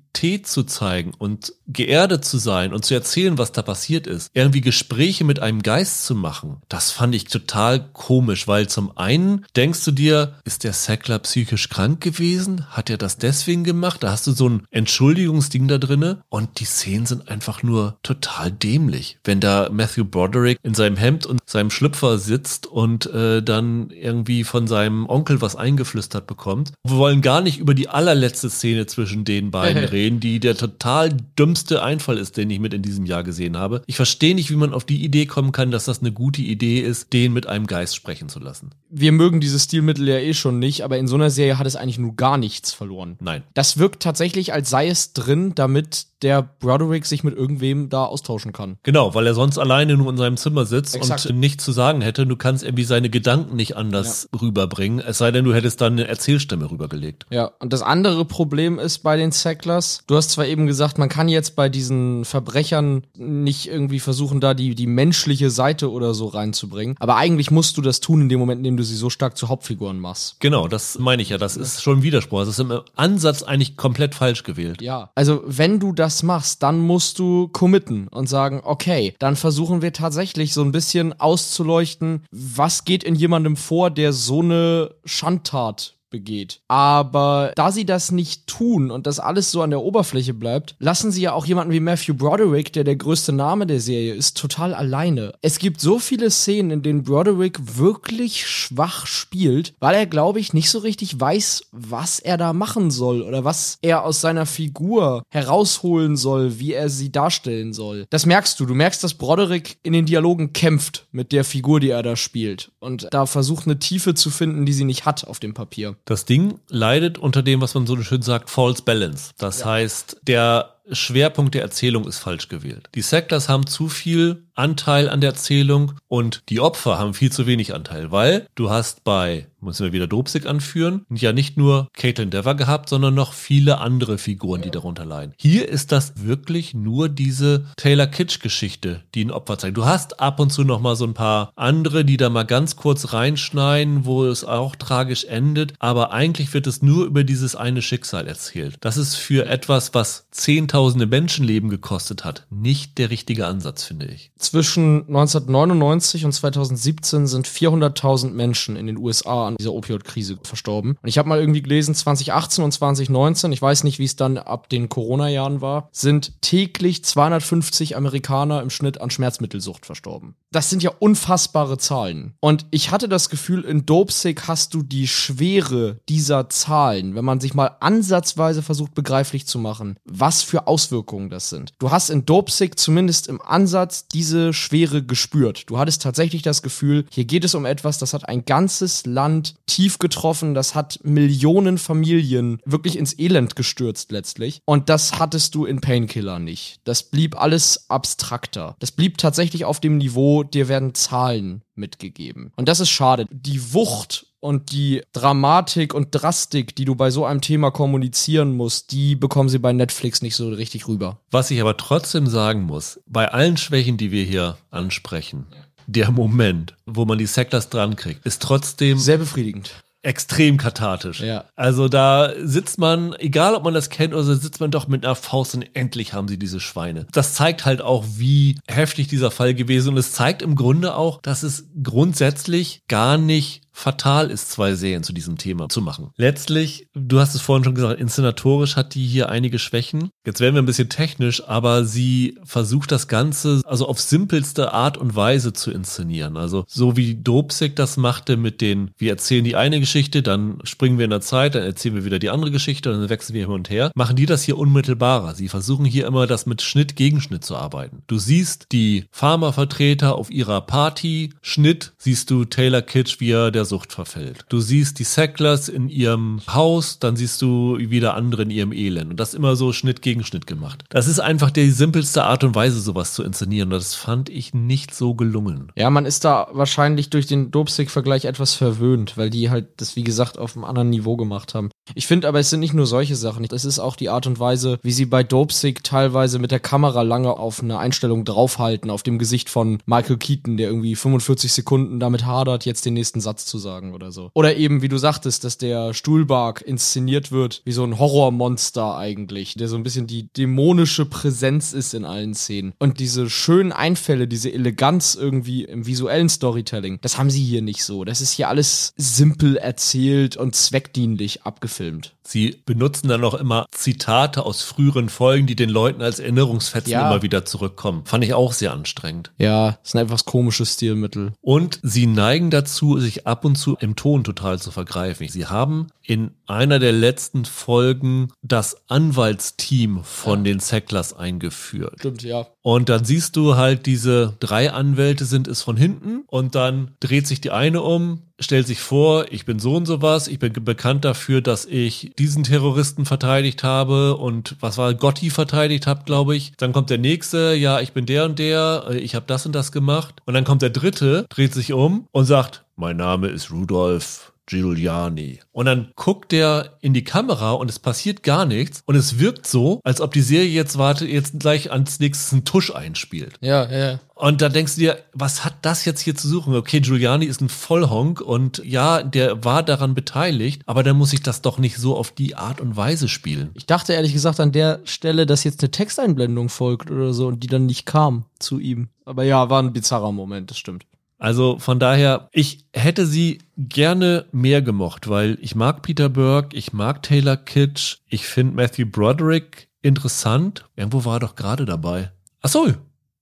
Realität zu zeigen und geerdet zu sein und zu erzählen, was da passiert ist, irgendwie Gespräche mit einem Geist zu machen, das fand ich total komisch, weil zum einen denkst du dir, ist der Sackler psychisch krank gewesen? Hat er das deswegen gemacht? Da hast du so ein Entschuldigungsding da drinne und die Szenen sind einfach nur total dämlich. Wenn da Matthew Broderick in seinem Hemd und seinem Schlüpfer sitzt und äh, dann irgendwie von seinem Onkel was eingeflüstert bekommt. Wir wollen gar nicht über die allerletzte Szene zwischen den beiden [laughs] reden, die der total dümmste Einfall ist, den ich mit in diesem Jahr gesehen habe. Ich verstehe nicht, wie man auf die Idee kommen kann, dass das eine gute Idee ist, den mit einem Geist sprechen zu lassen. Wir mögen dieses Stilmittel ja eh schon nicht, aber in so einer Serie hat es eigentlich nur gar nichts verloren. Nein. Das wirkt tatsächlich, als sei es drin, damit der Broderick sich mit irgendwem da austauschen kann. Genau, weil er sonst alleine nur in seinem Zimmer sitzt Exakt. und nichts zu sagen hätte. Du kannst irgendwie seine Gedanken nicht anders rüberbringen, es sei denn, du hättest dann eine Erzählstimme rübergelegt. Ja, und das andere Problem ist bei den Sacklers, du hast zwar eben gesagt, man kann jetzt bei diesen Verbrechern nicht irgendwie versuchen, da die, die menschliche Seite oder so reinzubringen, aber eigentlich musst du das tun in dem Moment, in dem du sie so stark zu Hauptfiguren machst. Genau, das meine ich ja. Das ist schon ein Widerspruch. Das ist im Ansatz eigentlich komplett falsch gewählt. Ja, also wenn du das machst, dann musst du committen und sagen, okay, dann versuchen wir tatsächlich so ein bisschen auszuleuchten, was geht in jemandem vor, der so eine Schandtat begeht. Aber da sie das nicht tun und das alles so an der Oberfläche bleibt, lassen sie ja auch jemanden wie Matthew Broderick, der der größte Name der Serie ist, total alleine. Es gibt so viele Szenen, in denen Broderick wirklich schwach spielt, weil er, glaube ich, nicht so richtig weiß, was er da machen soll oder was er aus seiner Figur herausholen soll, wie er sie darstellen soll. Das merkst du. Du merkst, dass Broderick in den Dialogen kämpft mit der Figur, die er da spielt und da versucht eine Tiefe zu finden, die sie nicht hat auf dem Papier. Das Ding leidet unter dem, was man so schön sagt, False Balance. Das ja. heißt, der Schwerpunkt der Erzählung ist falsch gewählt. Die Sectors haben zu viel Anteil an der Erzählung und die Opfer haben viel zu wenig Anteil, weil du hast bei, müssen wir wieder Dobsig anführen, ja nicht nur Caitlin Dever gehabt, sondern noch viele andere Figuren, die darunter leiden. Hier ist das wirklich nur diese Taylor Kitsch Geschichte, die ein Opfer zeigt. Du hast ab und zu noch mal so ein paar andere, die da mal ganz kurz reinschneiden, wo es auch tragisch endet, aber eigentlich wird es nur über dieses eine Schicksal erzählt. Das ist für etwas, was 10.000 Zehntausende Menschenleben gekostet hat, nicht der richtige Ansatz, finde ich. Zwischen 1999 und 2017 sind 400.000 Menschen in den USA an dieser Opioid-Krise verstorben. Und ich habe mal irgendwie gelesen, 2018 und 2019, ich weiß nicht, wie es dann ab den Corona-Jahren war, sind täglich 250 Amerikaner im Schnitt an Schmerzmittelsucht verstorben. Das sind ja unfassbare Zahlen. Und ich hatte das Gefühl, in Dopesick hast du die Schwere dieser Zahlen, wenn man sich mal ansatzweise versucht begreiflich zu machen, was für Auswirkungen das sind. Du hast in Dopesick zumindest im Ansatz diese Schwere gespürt. Du hattest tatsächlich das Gefühl, hier geht es um etwas, das hat ein ganzes Land tief getroffen, das hat Millionen Familien wirklich ins Elend gestürzt letztlich. Und das hattest du in Painkiller nicht. Das blieb alles abstrakter. Das blieb tatsächlich auf dem Niveau, dir werden Zahlen mitgegeben. Und das ist schade. Die Wucht und die Dramatik und Drastik, die du bei so einem Thema kommunizieren musst, die bekommen sie bei Netflix nicht so richtig rüber. Was ich aber trotzdem sagen muss, bei allen Schwächen, die wir hier ansprechen, der Moment, wo man die Sectors dran kriegt, ist trotzdem sehr befriedigend extrem kathartisch. Ja. Also da sitzt man, egal ob man das kennt oder so, sitzt man doch mit einer Faust und endlich haben sie diese Schweine. Das zeigt halt auch, wie heftig dieser Fall gewesen ist. und es zeigt im Grunde auch, dass es grundsätzlich gar nicht fatal ist, zwei Serien zu diesem Thema zu machen. Letztlich, du hast es vorhin schon gesagt, inszenatorisch hat die hier einige Schwächen. Jetzt werden wir ein bisschen technisch, aber sie versucht das Ganze also auf simpelste Art und Weise zu inszenieren. Also so wie Dopsik das machte mit den, wir erzählen die eine Geschichte, dann springen wir in der Zeit, dann erzählen wir wieder die andere Geschichte, dann wechseln wir hin und her, machen die das hier unmittelbarer. Sie versuchen hier immer das mit Schnitt Gegenschnitt zu arbeiten. Du siehst die Pharmavertreter auf ihrer Party, Schnitt siehst du Taylor Kitsch, wie er der Sucht verfällt. Du siehst die Sacklers in ihrem Haus, dann siehst du wieder andere in ihrem Elend. Und das immer so Schnitt gegen Schnitt gemacht. Das ist einfach die simpelste Art und Weise, sowas zu inszenieren. Das fand ich nicht so gelungen. Ja, man ist da wahrscheinlich durch den Dopesick-Vergleich etwas verwöhnt, weil die halt das, wie gesagt, auf einem anderen Niveau gemacht haben. Ich finde aber, es sind nicht nur solche Sachen. Es ist auch die Art und Weise, wie sie bei Dopesick teilweise mit der Kamera lange auf eine Einstellung draufhalten, auf dem Gesicht von Michael Keaton, der irgendwie 45 Sekunden damit hadert, jetzt den nächsten Satz zu sagen oder so. Oder eben, wie du sagtest, dass der Stuhlbark inszeniert wird wie so ein Horrormonster eigentlich, der so ein bisschen die dämonische Präsenz ist in allen Szenen. Und diese schönen Einfälle, diese Eleganz irgendwie im visuellen Storytelling, das haben sie hier nicht so. Das ist hier alles simpel erzählt und zweckdienlich abgefilmt gefilmt. Sie benutzen dann auch immer Zitate aus früheren Folgen, die den Leuten als Erinnerungsfetzen ja. immer wieder zurückkommen. Fand ich auch sehr anstrengend. Ja, ist ein etwas komisches Stilmittel. Und sie neigen dazu, sich ab und zu im Ton total zu vergreifen. Sie haben in einer der letzten Folgen das Anwaltsteam von ja. den Sacklers eingeführt. Stimmt, ja. Und dann siehst du halt, diese drei Anwälte sind es von hinten und dann dreht sich die eine um, stellt sich vor, ich bin so und so was, ich bin bekannt dafür, dass ich diesen Terroristen verteidigt habe und was war Gotti verteidigt habe, glaube ich. Dann kommt der nächste, ja, ich bin der und der, äh, ich habe das und das gemacht. Und dann kommt der dritte, dreht sich um und sagt, mein Name ist Rudolf Giuliani. Und dann guckt der in die Kamera und es passiert gar nichts. Und es wirkt so, als ob die Serie jetzt wartet, jetzt gleich ans nächstes einen Tusch einspielt. Ja, ja. Und da denkst du dir, was hat das jetzt hier zu suchen? Okay, Giuliani ist ein Vollhonk und ja, der war daran beteiligt, aber dann muss ich das doch nicht so auf die Art und Weise spielen. Ich dachte ehrlich gesagt an der Stelle, dass jetzt eine Texteinblendung folgt oder so und die dann nicht kam zu ihm. Aber ja, war ein bizarrer Moment, das stimmt. Also von daher, ich hätte sie gerne mehr gemocht, weil ich mag Peter Burke, ich mag Taylor Kitsch, ich finde Matthew Broderick interessant. Irgendwo war er doch gerade dabei. Ach so,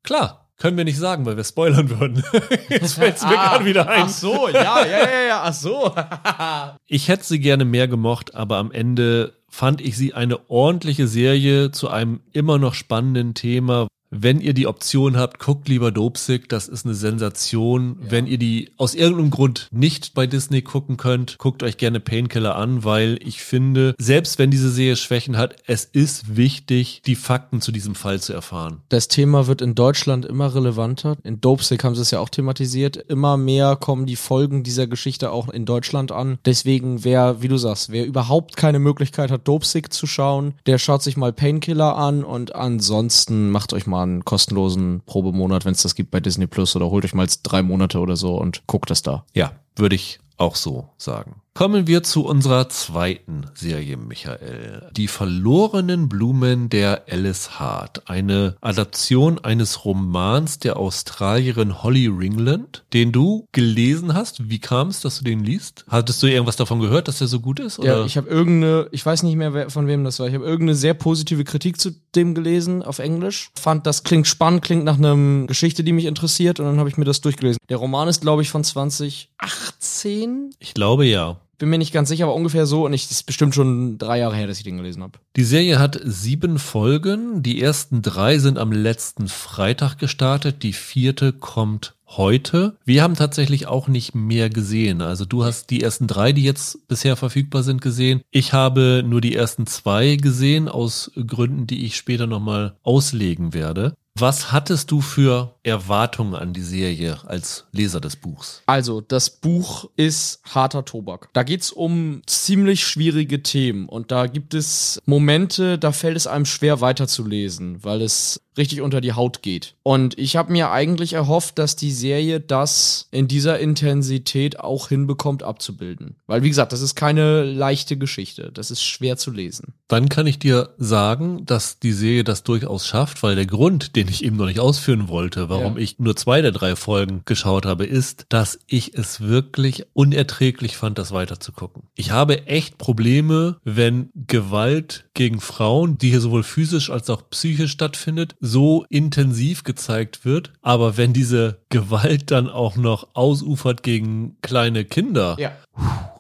klar. Können wir nicht sagen, weil wir spoilern würden. [laughs] Jetzt fällt es mir [laughs] Ah, gerade wieder ein. Ach so, ja, ja, ja, ja, ach so. [laughs] Ich hätte sie gerne mehr gemocht, aber am Ende fand ich sie eine ordentliche Serie zu einem immer noch spannenden Thema. Wenn ihr die Option habt, guckt lieber Dopesick, das ist eine Sensation. Ja. Wenn ihr die aus irgendeinem Grund nicht bei Disney gucken könnt, guckt euch gerne Painkiller an, weil ich finde, selbst wenn diese Serie Schwächen hat, es ist wichtig, die Fakten zu diesem Fall zu erfahren. Das Thema wird in Deutschland immer relevanter. In Dopesick haben sie es ja auch thematisiert. Immer mehr kommen die Folgen dieser Geschichte auch in Deutschland an. Deswegen, wer, wie du sagst, wer überhaupt keine Möglichkeit hat, Dopesick zu schauen, der schaut sich mal Painkiller an und ansonsten macht euch mal einen kostenlosen Probemonat, wenn es das gibt bei Disney Plus oder holt euch mal drei Monate oder so und guckt das da. Ja, würde ich auch so sagen. Kommen wir zu unserer zweiten Serie, Michael. Die verlorenen Blumen der Alice Hart. Eine Adaption eines Romans der Australierin Holly Ringland, den du gelesen hast. Wie kam es, dass du den liest? Hattest du irgendwas davon gehört, dass der so gut ist? Ja, ich habe irgendeine, ich weiß nicht mehr wer, von wem das war, ich habe irgendeine sehr positive Kritik zu dem gelesen auf Englisch. Fand, das klingt spannend, klingt nach einer Geschichte, die mich interessiert und dann habe ich mir das durchgelesen. Der Roman ist, glaube ich, von 2018. ich glaube ja. Bin mir nicht ganz sicher, aber ungefähr so. Und ich, das ist bestimmt schon drei Jahre her, dass ich den gelesen habe. Die Serie hat sieben Folgen. Die ersten drei sind am letzten Freitag gestartet. Die vierte kommt heute. Wir haben tatsächlich auch nicht mehr gesehen. Also du hast die ersten drei, die jetzt bisher verfügbar sind, gesehen. Ich habe nur die ersten zwei gesehen, aus Gründen, die ich später nochmal auslegen werde. Was hattest du für Erwartungen an die Serie als Leser des Buchs? Also, das Buch ist harter Tobak. Da geht's um ziemlich schwierige Themen und da gibt es Momente, da fällt es einem schwer weiterzulesen, weil es richtig unter die Haut geht. Und ich habe mir eigentlich erhofft, dass die Serie das in dieser Intensität auch hinbekommt abzubilden. Weil, wie gesagt, das ist keine leichte Geschichte. Das ist schwer zu lesen. Dann kann ich dir sagen, dass die Serie das durchaus schafft, weil der Grund, den ich eben noch nicht ausführen wollte, warum Ja. ich nur zwei der drei Folgen geschaut habe, ist, dass ich es wirklich unerträglich fand, das weiterzugucken. Ich habe echt Probleme, wenn Gewalt gegen Frauen, die hier sowohl physisch als auch psychisch stattfindet, so intensiv gezeigt wird. Aber wenn diese Gewalt dann auch noch ausufert gegen kleine Kinder, Ja.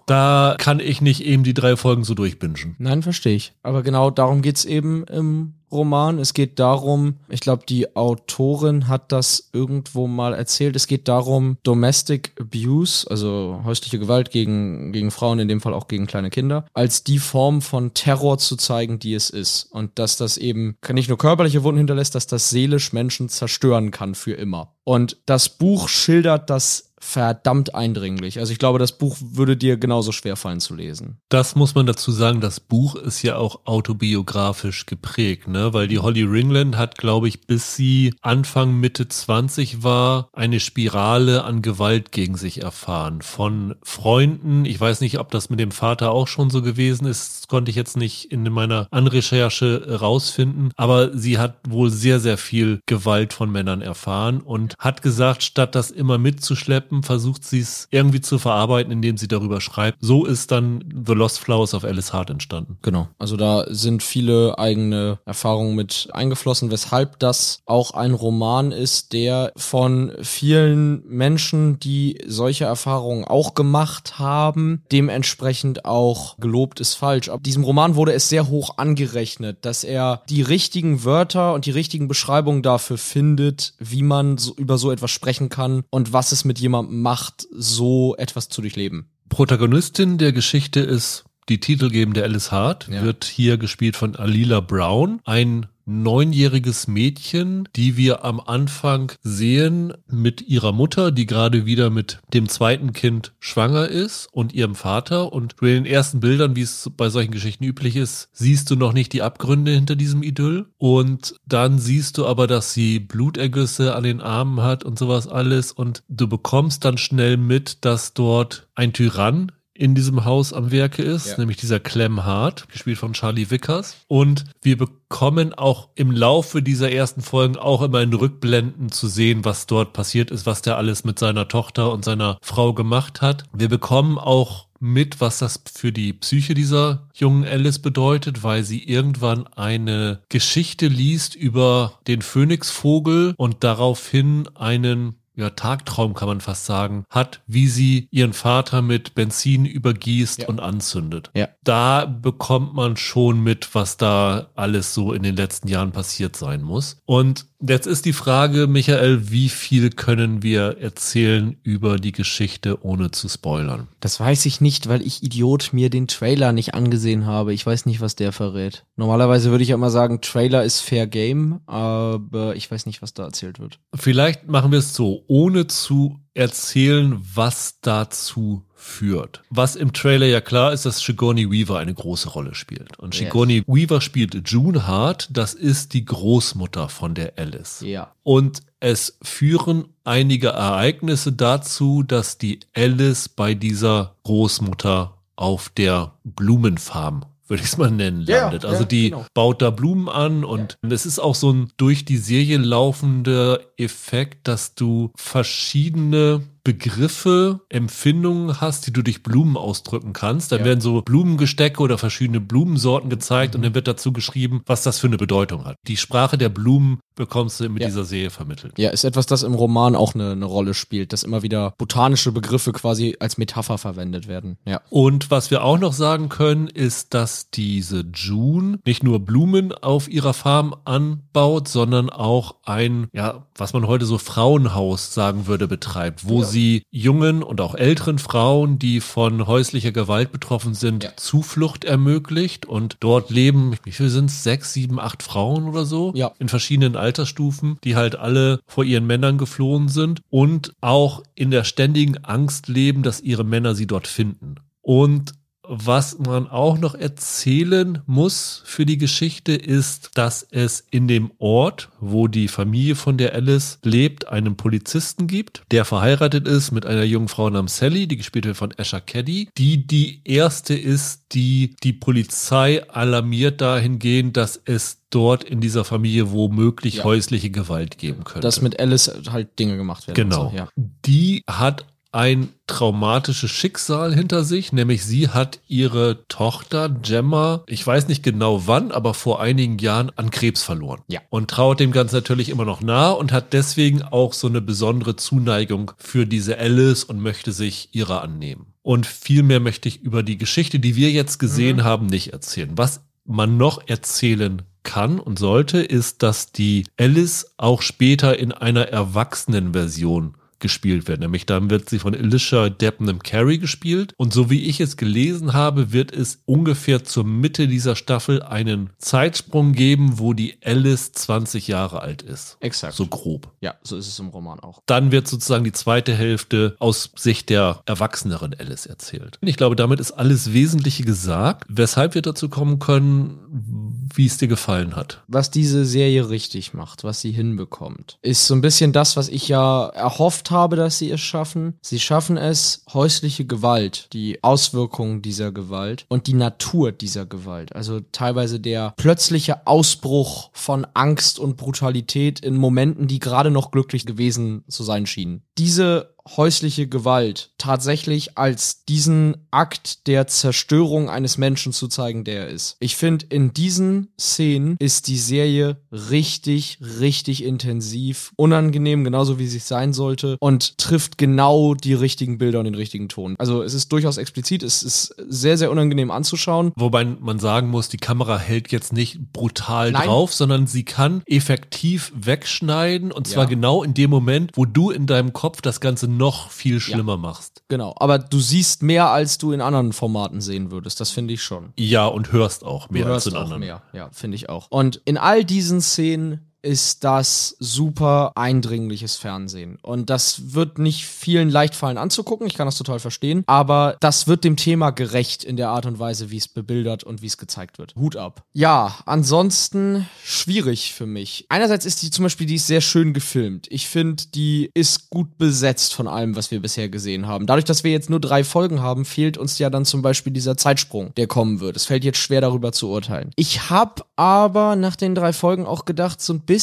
Da kann ich nicht eben die drei Folgen so durchbingen. Nein, verstehe ich. Aber genau darum geht's eben im Roman. Es geht darum, ich glaube, die Autorin hat das irgendwo mal erzählt. Es geht darum, Domestic Abuse, also häusliche Gewalt gegen, gegen Frauen, in dem Fall auch gegen kleine Kinder, als die Form von Terror zu zeigen, die es ist. Und dass das eben nicht nur körperliche Wunden hinterlässt, dass das seelisch Menschen zerstören kann für immer. Und das Buch schildert das verdammt eindringlich. Also ich glaube, das Buch würde dir genauso schwer fallen zu lesen. Das muss man dazu sagen, das Buch ist ja auch autobiografisch geprägt, ne? Weil die Holly Ringland hat, glaube ich, bis sie Anfang Mitte 20 war, eine Spirale an Gewalt gegen sich erfahren. Von Freunden, ich weiß nicht, ob das mit dem Vater auch schon so gewesen ist, das konnte ich jetzt nicht in meiner Anrecherche rausfinden, aber sie hat wohl sehr, sehr viel Gewalt von Männern erfahren und hat gesagt, statt das immer mitzuschleppen, versucht sie es irgendwie zu verarbeiten, indem sie darüber schreibt. So ist dann The Lost Flowers of Alice Hart entstanden. Genau. Also da sind viele eigene Erfahrungen mit eingeflossen, weshalb das auch ein Roman ist, der von vielen Menschen, die solche Erfahrungen auch gemacht haben, dementsprechend auch gelobt ist falsch. Ab diesem Roman wurde es sehr hoch angerechnet, dass er die richtigen Wörter und die richtigen Beschreibungen dafür findet, wie man so über so etwas sprechen kann und was es mit jemandem macht, so etwas zu durchleben. Protagonistin der Geschichte ist die titelgebende Alice Hart, Ja. wird hier gespielt von Alila Brown, ein neunjähriges Mädchen, die wir am Anfang sehen mit ihrer Mutter, die gerade wieder mit dem zweiten Kind schwanger ist und ihrem Vater. Und bei den ersten Bildern, wie es bei solchen Geschichten üblich ist, siehst du noch nicht die Abgründe hinter diesem Idyll. Und dann siehst du aber, dass sie Blutergüsse an den Armen hat und sowas alles. Und du bekommst dann schnell mit, dass dort ein Tyrann in diesem Haus am Werke ist, Ja. nämlich dieser Clem Hart, gespielt von Charlie Vickers. Und wir bekommen auch im Laufe dieser ersten Folgen auch immer in Rückblenden zu sehen, was dort passiert ist, was der alles mit seiner Tochter und seiner Frau gemacht hat. Wir bekommen auch mit, was das für die Psyche dieser jungen Alice bedeutet, weil sie irgendwann eine Geschichte liest über den Phönixvogel und daraufhin einen ja, Tagtraum kann man fast sagen, hat, wie sie ihren Vater mit Benzin übergießt Ja. und anzündet. Ja. Da bekommt man schon mit, was da alles so in den letzten Jahren passiert sein muss. Und jetzt ist die Frage, Michael, wie viel können wir erzählen über die Geschichte, ohne zu spoilern? Das weiß ich nicht, weil ich Idiot mir den Trailer nicht angesehen habe. Ich weiß nicht, was der verrät. Normalerweise würde ich ja immer sagen, Trailer ist Fair Game, aber ich weiß nicht, was da erzählt wird. Vielleicht machen wir es so, ohne zu erzählen, was dazu führt. Was im Trailer ja klar ist, dass Sigourney Weaver eine große Rolle spielt. Und Yes. Sigourney Weaver spielt June Hart, das ist die Großmutter von der Alice. Ja. Und es führen einige Ereignisse dazu, dass die Alice bei dieser Großmutter auf der Blumenfarm würde ich es mal nennen, Ja, landet. ja, also die genau. baut da Blumen an und es ist auch so ein durch die Serie laufender Effekt, dass du verschiedene Begriffe, Empfindungen hast, die du durch Blumen ausdrücken kannst. Dann Ja. werden so Blumengestecke oder verschiedene Blumensorten gezeigt Mhm. und dann wird dazu geschrieben, was das für eine Bedeutung hat. Die Sprache der Blumen bekommst du mit Ja. dieser Serie vermittelt. Ja, ist etwas, das im Roman auch eine, eine Rolle spielt, dass immer wieder botanische Begriffe quasi als Metapher verwendet werden. Ja. Und was wir auch noch sagen können, ist, dass diese June nicht nur Blumen auf ihrer Farm anbaut, sondern auch ein, ja, was man heute so Frauenhaus sagen würde, betreibt, wo Ja. sie jungen und auch älteren Frauen, die von häuslicher Gewalt betroffen sind, Ja. Zuflucht ermöglicht. Und dort leben, wie viel sind es? Sechs, sieben, acht Frauen oder so? Ja. In verschiedenen Altersstufen, die halt alle vor ihren Männern geflohen sind und auch in der ständigen Angst leben, dass ihre Männer sie dort finden. Und was man auch noch erzählen muss für die Geschichte ist, dass es in dem Ort, wo die Familie von der Alice lebt, einen Polizisten gibt, der verheiratet ist mit einer jungen Frau namens Sally, die gespielt wird von Asher Caddy, die die erste ist, die die Polizei alarmiert dahingehend, dass es dort in dieser Familie womöglich Ja. häusliche Gewalt geben könnte. Dass mit Alice halt Dinge gemacht werden. Genau. So, ja. Die hat ein traumatisches Schicksal hinter sich, nämlich sie hat ihre Tochter Gemma, ich weiß nicht genau wann, aber vor einigen Jahren an Krebs verloren. Ja. Und trauert dem Ganzen natürlich immer noch nah und hat deswegen auch so eine besondere Zuneigung für diese Alice und möchte sich ihrer annehmen. Und viel mehr möchte ich über die Geschichte, die wir jetzt gesehen haben, nicht erzählen. Was man noch erzählen kann und sollte, ist, dass die Alice auch später in einer erwachsenen Version gespielt wird. Nämlich dann wird sie von Alicia Debnam Carey gespielt. Und so wie ich es gelesen habe, wird es ungefähr zur Mitte dieser Staffel einen Zeitsprung geben, wo die Alice 20 Jahre alt ist. Exakt. So grob. Ja, so ist es im Roman auch. Dann wird sozusagen die zweite Hälfte aus Sicht der erwachseneren Alice erzählt. Ich glaube, damit ist alles Wesentliche gesagt, weshalb wir dazu kommen können, wie es dir gefallen hat. was diese Serie richtig macht, was sie hinbekommt, ist so ein bisschen das, was ich ja erhofft habe, dass sie es schaffen. Sie schaffen es, häusliche Gewalt, die Auswirkungen dieser Gewalt und die Natur dieser Gewalt, also teilweise der plötzliche Ausbruch von Angst und Brutalität in Momenten, die gerade noch glücklich gewesen zu sein schienen. Diese häusliche Gewalt tatsächlich als diesen Akt der Zerstörung eines Menschen zu zeigen, der er ist. Ich finde, in diesen Szenen ist die Serie richtig, richtig intensiv, unangenehm, genauso wie sie es sein sollte und trifft genau die richtigen Bilder und den richtigen Ton. Also es ist durchaus explizit, es ist sehr, sehr unangenehm anzuschauen. Wobei man sagen muss, die Kamera hält jetzt nicht brutal Nein. drauf, sondern sie kann effektiv wegschneiden und zwar Ja. genau in dem Moment, wo du in deinem Kopf das Ganze noch viel schlimmer machst. Genau, aber du siehst mehr, als du in anderen Formaten sehen würdest, das finde ich schon. Ja, und hörst auch mehr du als in anderen. mehr, ja, finde ich auch. Und in all diesen Szenen ist das super eindringliches Fernsehen. Und das wird nicht vielen leicht fallen anzugucken. Ich kann das total verstehen. Aber das wird dem Thema gerecht in der Art und Weise, wie es bebildert und wie es gezeigt wird. Hut ab. Ja, ansonsten schwierig für mich. Einerseits ist die zum Beispiel, die ist sehr schön gefilmt. Ich finde, die ist gut besetzt von allem, was wir bisher gesehen haben. Dadurch, dass wir jetzt nur drei Folgen haben, fehlt uns ja dann zum Beispiel dieser Zeitsprung, der kommen wird. Es fällt jetzt schwer darüber zu urteilen. Ich habe aber nach den drei Folgen auch gedacht, so ein bisschen,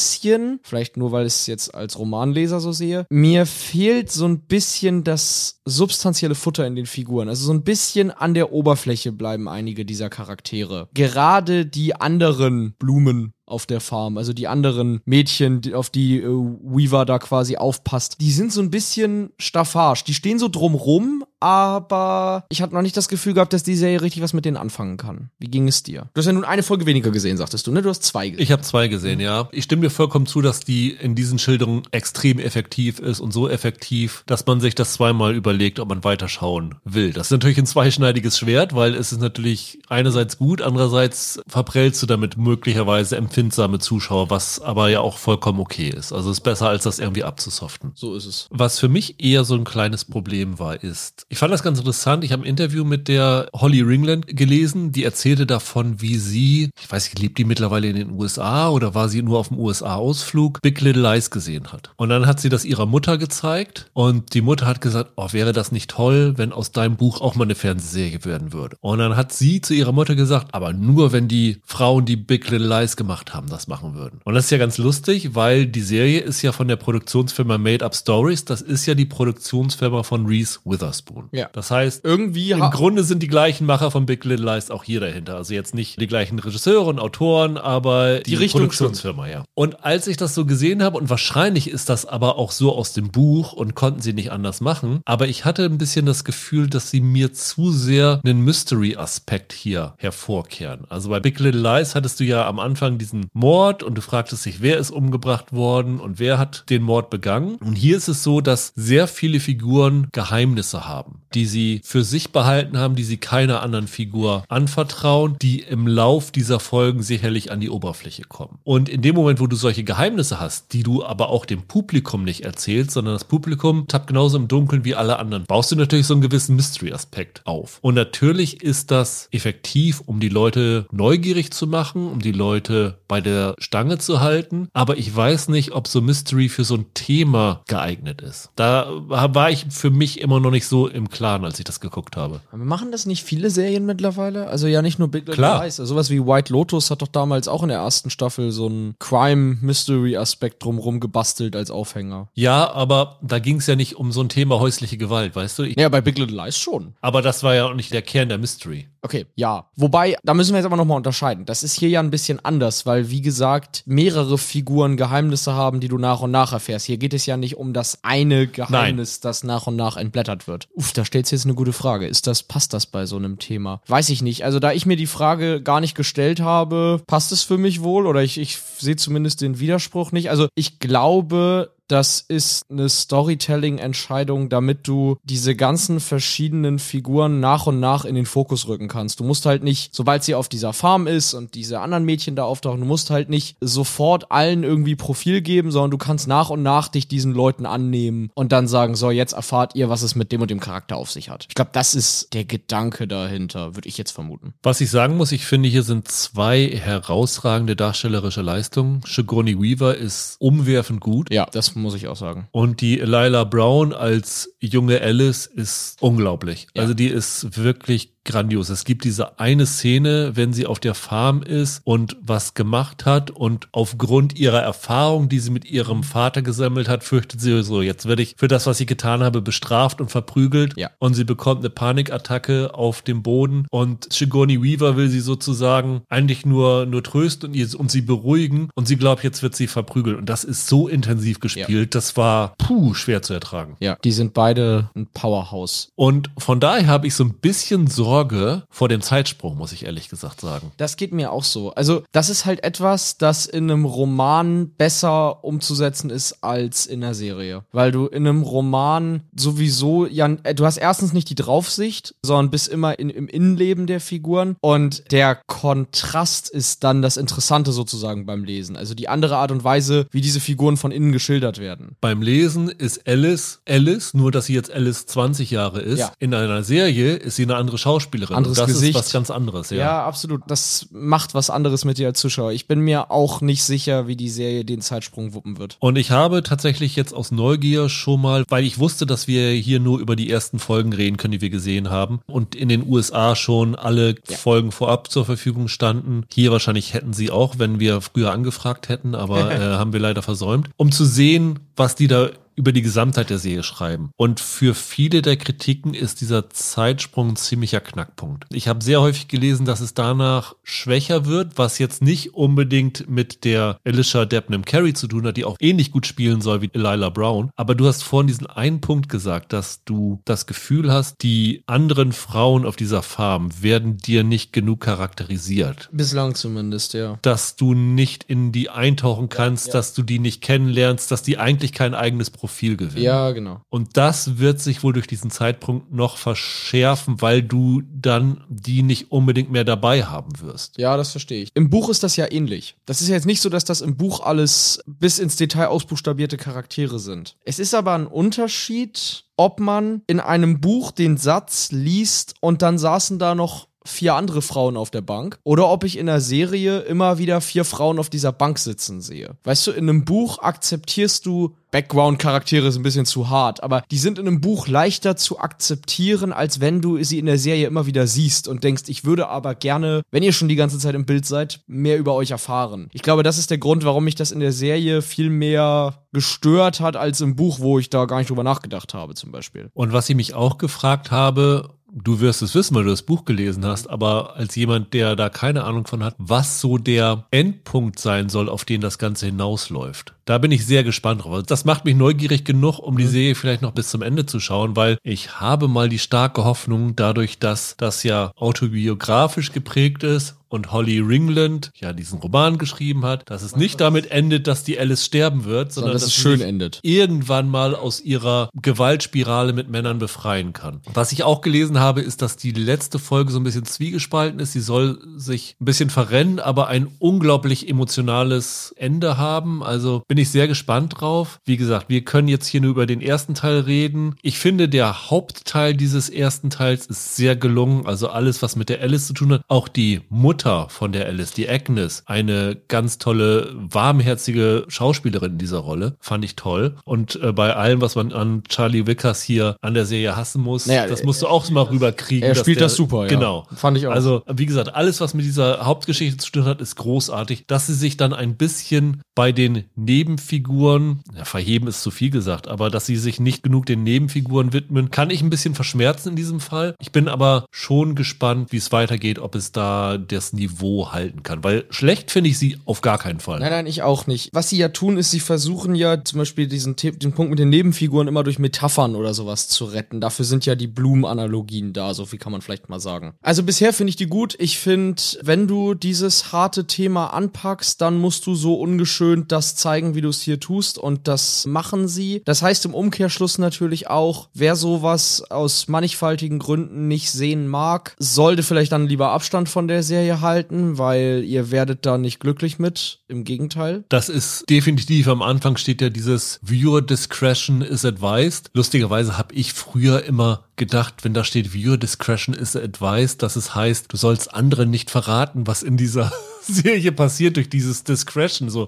vielleicht nur weil ich es jetzt als Romanleser so sehe, mir fehlt so ein bisschen das substanzielle Futter in den Figuren. Also so ein bisschen an der Oberfläche bleiben einige dieser Charaktere. Gerade die anderen Blumen auf der Farm. Also die anderen Mädchen, die, auf die äh, Weaver da quasi aufpasst, die sind so ein bisschen staffage. Die stehen so drumrum, aber ich habe noch nicht das Gefühl gehabt, dass die Serie richtig was mit denen anfangen kann. Wie ging es dir? Du hast ja nun eine Folge weniger gesehen, sagtest du, ne? Du hast zwei gesehen. Ich habe zwei gesehen, ja. Ich stimme dir vollkommen zu, dass die in diesen Schilderungen extrem effektiv ist und so effektiv, dass man sich das zweimal überlegt, ob man weiterschauen will. Das ist natürlich ein zweischneidiges Schwert, weil es ist natürlich einerseits gut, andererseits verprellst du damit möglicherweise empfindsame Zuschauer, was aber ja auch vollkommen okay ist. Also ist besser, als das irgendwie abzusoften. So ist es. Was für mich eher so ein kleines Problem war, ist, ich fand das ganz interessant. Ich habe ein Interview mit der Holly Ringland gelesen, die erzählte davon, wie sie, ich weiß nicht, lebt die mittlerweile in den USA oder war sie nur auf dem USA-Ausflug, Big Little Lies gesehen hat. Und dann hat sie das ihrer Mutter gezeigt und die Mutter hat gesagt, oh, wäre das nicht toll, wenn aus deinem Buch auch mal eine Fernsehserie werden würde. Und dann hat sie zu ihrer Mutter gesagt, aber nur wenn die Frauen, die Big Little Lies gemacht haben, das machen würden. Und das ist ja ganz lustig, weil die Serie ist ja von der Produktionsfirma Made Up Stories. Das ist ja die Produktionsfirma von Reese Witherspoon. Produktion. Ja. Das heißt, irgendwie im Grunde sind die gleichen Macher von Big Little Lies auch hier dahinter. Also jetzt nicht die gleichen Regisseure und Autoren, aber die, die Produktionsfirma, ja. Und als ich das so gesehen habe, und wahrscheinlich ist das aber auch so aus dem Buch und konnten sie nicht anders machen, aber ich hatte ein bisschen das Gefühl, dass sie mir zu sehr einen Mystery-Aspekt hier hervorkehren. Also bei Big Little Lies hattest du ja am Anfang diesen Mord und du fragtest dich, wer ist umgebracht worden und wer hat den Mord begangen. Und hier ist es so, dass sehr viele Figuren Geheimnisse haben haben, die sie für sich behalten haben, die sie keiner anderen Figur anvertrauen, die im Lauf dieser Folgen sicherlich an die Oberfläche kommen. Und in dem Moment, wo du solche Geheimnisse hast, die du aber auch dem Publikum nicht erzählst, sondern das Publikum tappt genauso im Dunkeln wie alle anderen, baust du natürlich so einen gewissen Mystery-Aspekt auf. Und natürlich ist das effektiv, um die Leute neugierig zu machen, um die Leute bei der Stange zu halten. Aber ich weiß nicht, ob so Mystery für so ein Thema geeignet ist. Da war ich für mich immer noch nicht so im Klaren, als ich das geguckt habe. Aber machen das nicht viele Serien mittlerweile? Also ja, nicht nur Big Little Klar. Lies. Also sowas wie White Lotus hat doch damals auch in der ersten Staffel so einen Crime-Mystery-Aspekt drumrum gebastelt als Aufhänger. Ja, aber da ging es ja nicht um so ein Thema häusliche Gewalt, weißt du? Ich, ja, bei Big Little Lies schon. Aber das war ja auch nicht der Kern der Mystery. Okay, ja. Wobei, da müssen wir jetzt aber nochmal unterscheiden. Das ist hier ja ein bisschen anders, weil, wie gesagt, mehrere Figuren Geheimnisse haben, die du nach und nach erfährst. Hier geht es ja nicht um das eine Geheimnis, Nein. das nach und nach entblättert wird. Uff, da stellt jetzt eine gute Frage. Ist das, passt das bei so einem Thema? Weiß ich nicht. Also, da ich mir die Frage gar nicht gestellt habe, passt es für mich wohl oder ich, ich sehe zumindest den Widerspruch nicht. Also, ich glaube, das ist eine Storytelling-Entscheidung, damit du diese ganzen verschiedenen Figuren nach und nach in den Fokus rücken kannst. Du musst halt nicht, sobald sie auf dieser Farm ist und diese anderen Mädchen da auftauchen, du musst halt nicht sofort allen irgendwie Profil geben, sondern du kannst nach und nach dich diesen Leuten annehmen und dann sagen, so, jetzt erfahrt ihr, was es mit dem und dem Charakter auf sich hat. Ich glaube, das ist der Gedanke dahinter, würde ich jetzt vermuten. Was ich sagen muss, ich finde, hier sind zwei herausragende darstellerische Leistungen. Sigourney Weaver ist umwerfend gut. Ja, das muss ich auch sagen. Und die Lila Brown als junge Alice ist unglaublich. Ja. Also die ist wirklich grandios. Es gibt diese eine Szene, wenn sie auf der Farm ist und was gemacht hat und aufgrund ihrer Erfahrung, die sie mit ihrem Vater gesammelt hat, fürchtet sie so, jetzt werde ich für das, was ich getan habe, bestraft und verprügelt. Ja. Und sie bekommt eine Panikattacke auf dem Boden und Sigourney Weaver will sie sozusagen eigentlich nur, nur trösten und, ihr, und sie beruhigen und sie glaubt, jetzt wird sie verprügelt. Und das ist so intensiv gespielt, ja. das war puh, schwer zu ertragen. Ja, die sind beide ein Powerhouse. Und von daher habe ich so ein bisschen Sorge, Sorge vor dem Zeitsprung, muss ich ehrlich gesagt sagen. Das geht mir auch so. Also, das ist halt etwas, das in einem Roman besser umzusetzen ist als in einer Serie. Weil du in einem Roman sowieso, ja, äh, du hast erstens nicht die Draufsicht, sondern bist immer in, im Innenleben der Figuren und der Kontrast ist dann das Interessante sozusagen beim Lesen. Also die andere Art und Weise, wie diese Figuren von innen geschildert werden. Beim Lesen ist Alice Alice, nur dass sie jetzt Alice 20 Jahre ist. Ja. In einer Serie ist sie eine andere Schauspielerin. Anderes und das Gesicht. ist was ganz anderes, ja. Ja. absolut. Das macht was anderes mit dir als Zuschauer. Ich bin mir auch nicht sicher, wie die Serie den Zeitsprung wuppen wird. Und ich habe tatsächlich jetzt aus Neugier schon mal, weil ich wusste, dass wir hier nur über die ersten Folgen reden können, die wir gesehen haben und in den USA schon alle Folgen vorab zur Verfügung standen. Hier wahrscheinlich hätten sie auch, wenn wir früher angefragt hätten, aber [laughs] äh, haben wir leider versäumt, um zu sehen, was die da über die Gesamtheit der Serie schreiben. Und für viele der Kritiken ist dieser Zeitsprung ein ziemlicher Knackpunkt. Ich habe sehr häufig gelesen, dass es danach schwächer wird, was jetzt nicht unbedingt mit der Alicia Debnam Carey zu tun hat, die auch ähnlich gut spielen soll wie Lila Brown. Aber du hast vorhin diesen einen Punkt gesagt, dass du das Gefühl hast, die anderen Frauen auf dieser Farm werden dir nicht genug charakterisiert Bislang zumindest, ja. dass du nicht in die eintauchen kannst, dass du die nicht kennenlernst, dass die eigentlich kein eigenes Profil gewinnen. Ja, genau. Und das wird sich wohl durch diesen Zeitpunkt noch verschärfen, weil du dann die nicht unbedingt mehr dabei haben wirst. Ja, das verstehe ich. Im Buch ist das ja ähnlich. Das ist ja jetzt nicht so, dass das im Buch alles bis ins Detail ausbuchstabierte Charaktere sind. Es ist aber ein Unterschied, ob man in einem Buch den Satz liest und dann saßen da noch vier andere Frauen auf der Bank oder ob ich in der Serie immer wieder vier Frauen auf dieser Bank sitzen sehe. Weißt du, in einem Buch akzeptierst du Background-Charaktere ist ein bisschen zu hart, aber die sind in einem Buch leichter zu akzeptieren, als wenn du sie in der Serie immer wieder siehst und denkst, ich würde aber gerne, wenn ihr schon die ganze Zeit im Bild seid, mehr über euch erfahren. Ich glaube, das ist der Grund, warum mich das in der Serie viel mehr gestört hat als im Buch, wo ich da gar nicht drüber nachgedacht habe, zum Beispiel. Und was ich mich auch gefragt habe, du wirst es wissen, weil du das Buch gelesen hast, aber als jemand, der da keine Ahnung von hat, was so der Endpunkt sein soll, auf den das Ganze hinausläuft. Da bin ich sehr gespannt drauf. Also Das macht mich neugierig genug, um die Serie vielleicht noch bis zum Ende zu schauen, weil ich habe mal die starke Hoffnung, dadurch, dass das ja autobiografisch geprägt ist und Holly Ringland ja diesen Roman geschrieben hat, dass es nicht damit endet, dass die Alice sterben wird, sondern, dass dass es sie schön endet. irgendwann mal aus ihrer Gewaltspirale mit Männern befreien kann. Was ich auch gelesen habe, ist, dass die letzte Folge so ein bisschen zwiegespalten ist. Sie soll sich ein bisschen verrennen, aber ein unglaublich emotionales Ende haben. Also bin ich sehr gespannt drauf. Wie gesagt, wir können jetzt hier nur über den ersten Teil reden. Ich finde, der Hauptteil dieses ersten Teils ist sehr gelungen. Also alles, was mit der Alice zu tun hat. Auch die Mutter von der Alice, die Agnes, eine ganz tolle, warmherzige Schauspielerin in dieser Rolle. Fand ich toll. Und äh, bei allem, was man an Charlie Wickers hier an der Serie hassen muss, Naja, das musst du auch mal rüberkriegen. er spielt der- das super, ja. Genau. Fand ich auch. Also, wie gesagt, alles, was mit dieser Hauptgeschichte zu tun hat, ist großartig. Dass sie sich dann ein bisschen bei den Nebenfiguren, ja, verheben ist zu viel gesagt, aber dass sie sich nicht genug den Nebenfiguren widmen, kann ich ein bisschen verschmerzen in diesem Fall. Ich bin aber schon gespannt, wie es weitergeht, ob es da das Niveau halten kann, weil schlecht finde ich sie auf gar keinen Fall. Nein, nein, ich auch nicht. Was sie ja tun, ist, sie versuchen ja zum Beispiel diesen den Punkt mit den Nebenfiguren immer durch Metaphern oder sowas zu retten. Dafür sind ja die Blumenanalogien da, so viel kann man vielleicht mal sagen. Also bisher finde ich die gut. Ich finde, wenn du dieses harte Thema anpackst, dann musst du so ungeschönt das zeigen, wie du es hier tust. Und das machen sie. Das heißt im Umkehrschluss natürlich auch, wer sowas aus mannigfaltigen Gründen nicht sehen mag, sollte vielleicht dann lieber Abstand von der Serie halten, weil ihr werdet da nicht glücklich mit. Im Gegenteil. Das ist definitiv am Anfang steht ja dieses Viewer Discretion is advised. Lustigerweise habe ich früher immer gedacht, wenn da steht Viewer Discretion is advised, dass es heißt, du sollst anderen nicht verraten, was in dieser [laughs] Serie passiert durch dieses Discretion, so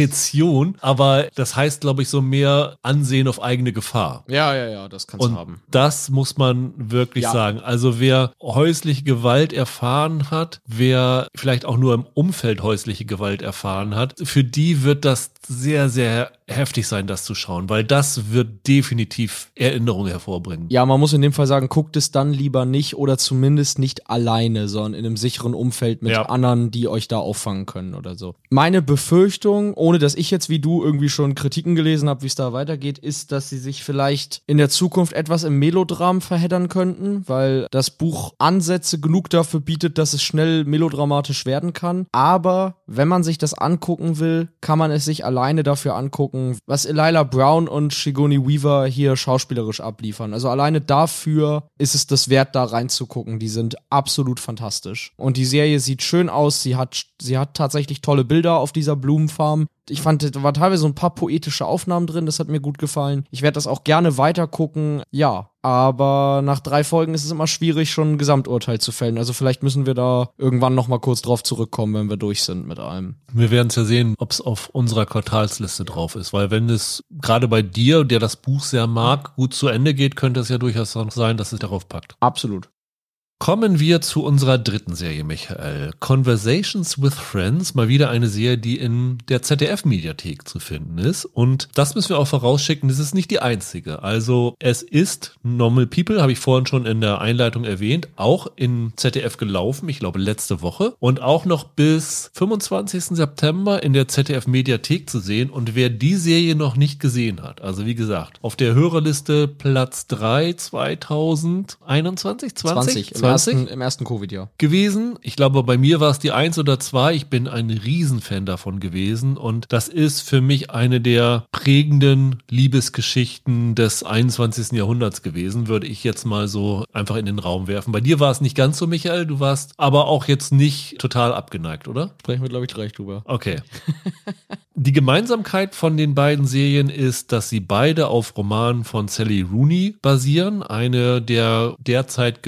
Diskretion. Aber das heißt, glaube ich, so mehr Ansehen auf eigene Gefahr. Ja, ja, ja, das kannst du haben. das muss man wirklich Ja. sagen. Also wer häusliche Gewalt erfahren hat, wer vielleicht auch nur im Umfeld häusliche Gewalt erfahren hat, für die wird das sehr, sehr heftig sein, das zu schauen, weil das wird definitiv Erinnerungen hervorbringen. Ja, man muss in dem Fall sagen, guckt es dann lieber nicht oder zumindest nicht alleine, sondern in einem sicheren Umfeld mit Ja. anderen, die euch da auffangen können oder so. Meine Befürchtung, ohne dass ich jetzt wie du irgendwie schon Kritiken gelesen habe, wie es da weitergeht, ist, dass sie sich vielleicht in der Zukunft etwas im Melodram verheddern könnten, weil das Buch Ansätze genug dafür bietet, dass es schnell melodramatisch werden kann. Aber wenn man sich das angucken will, kann man es sich alleine dafür angucken, was Elila Brown und Shigoni Weaver hier schauspielerisch abliefern. Also alleine dafür ist es das wert, da reinzugucken. Die sind absolut fantastisch. Und die Serie sieht schön aus. Sie hat, sie hat tatsächlich tolle Bilder auf dieser Blumenfarm. Ich fand, da waren teilweise so ein paar poetische Aufnahmen drin, das hat mir gut gefallen. Ich werde das auch gerne weiter gucken, ja. Aber nach drei Folgen ist es immer schwierig, schon ein Gesamturteil zu fällen. Also vielleicht müssen wir da irgendwann noch mal kurz drauf zurückkommen, wenn wir durch sind mit allem. Wir werden es ja sehen, ob es auf unserer Quartalsliste drauf ist, weil wenn es gerade bei dir, der das Buch sehr mag, gut zu Ende geht, könnte es ja durchaus noch sein, dass es darauf packt. Absolut. Kommen wir zu unserer dritten Serie, Michael. Conversations with Friends, mal wieder eine Serie, die in der ZDF-Mediathek zu finden ist. Und das müssen wir auch vorausschicken, das ist nicht die einzige. Also es ist Normal People, habe ich vorhin schon in der Einleitung erwähnt, auch in ZDF gelaufen, ich glaube letzte Woche. Und auch noch bis 25. September in der ZDF-Mediathek zu sehen. Und wer die Serie noch nicht gesehen hat, also wie gesagt, auf der Hörerliste Platz 3 2021, 20? 20, im ersten, im ersten Covid-Jahr. gewesen. Ich glaube, bei mir war es die eins oder zwei. Ich bin ein Riesenfan davon gewesen und das ist für mich eine der prägenden Liebesgeschichten des 21. Jahrhunderts gewesen, würde ich jetzt mal so einfach in den Raum werfen. Bei dir war es nicht ganz so, Michael. Du warst aber auch jetzt nicht total abgeneigt, oder? Sprechen wir, glaube ich, gleich drüber. Okay. [laughs] Die Gemeinsamkeit von den beiden Serien ist, dass sie beide auf Romanen von Sally Rooney basieren, eine der derzeit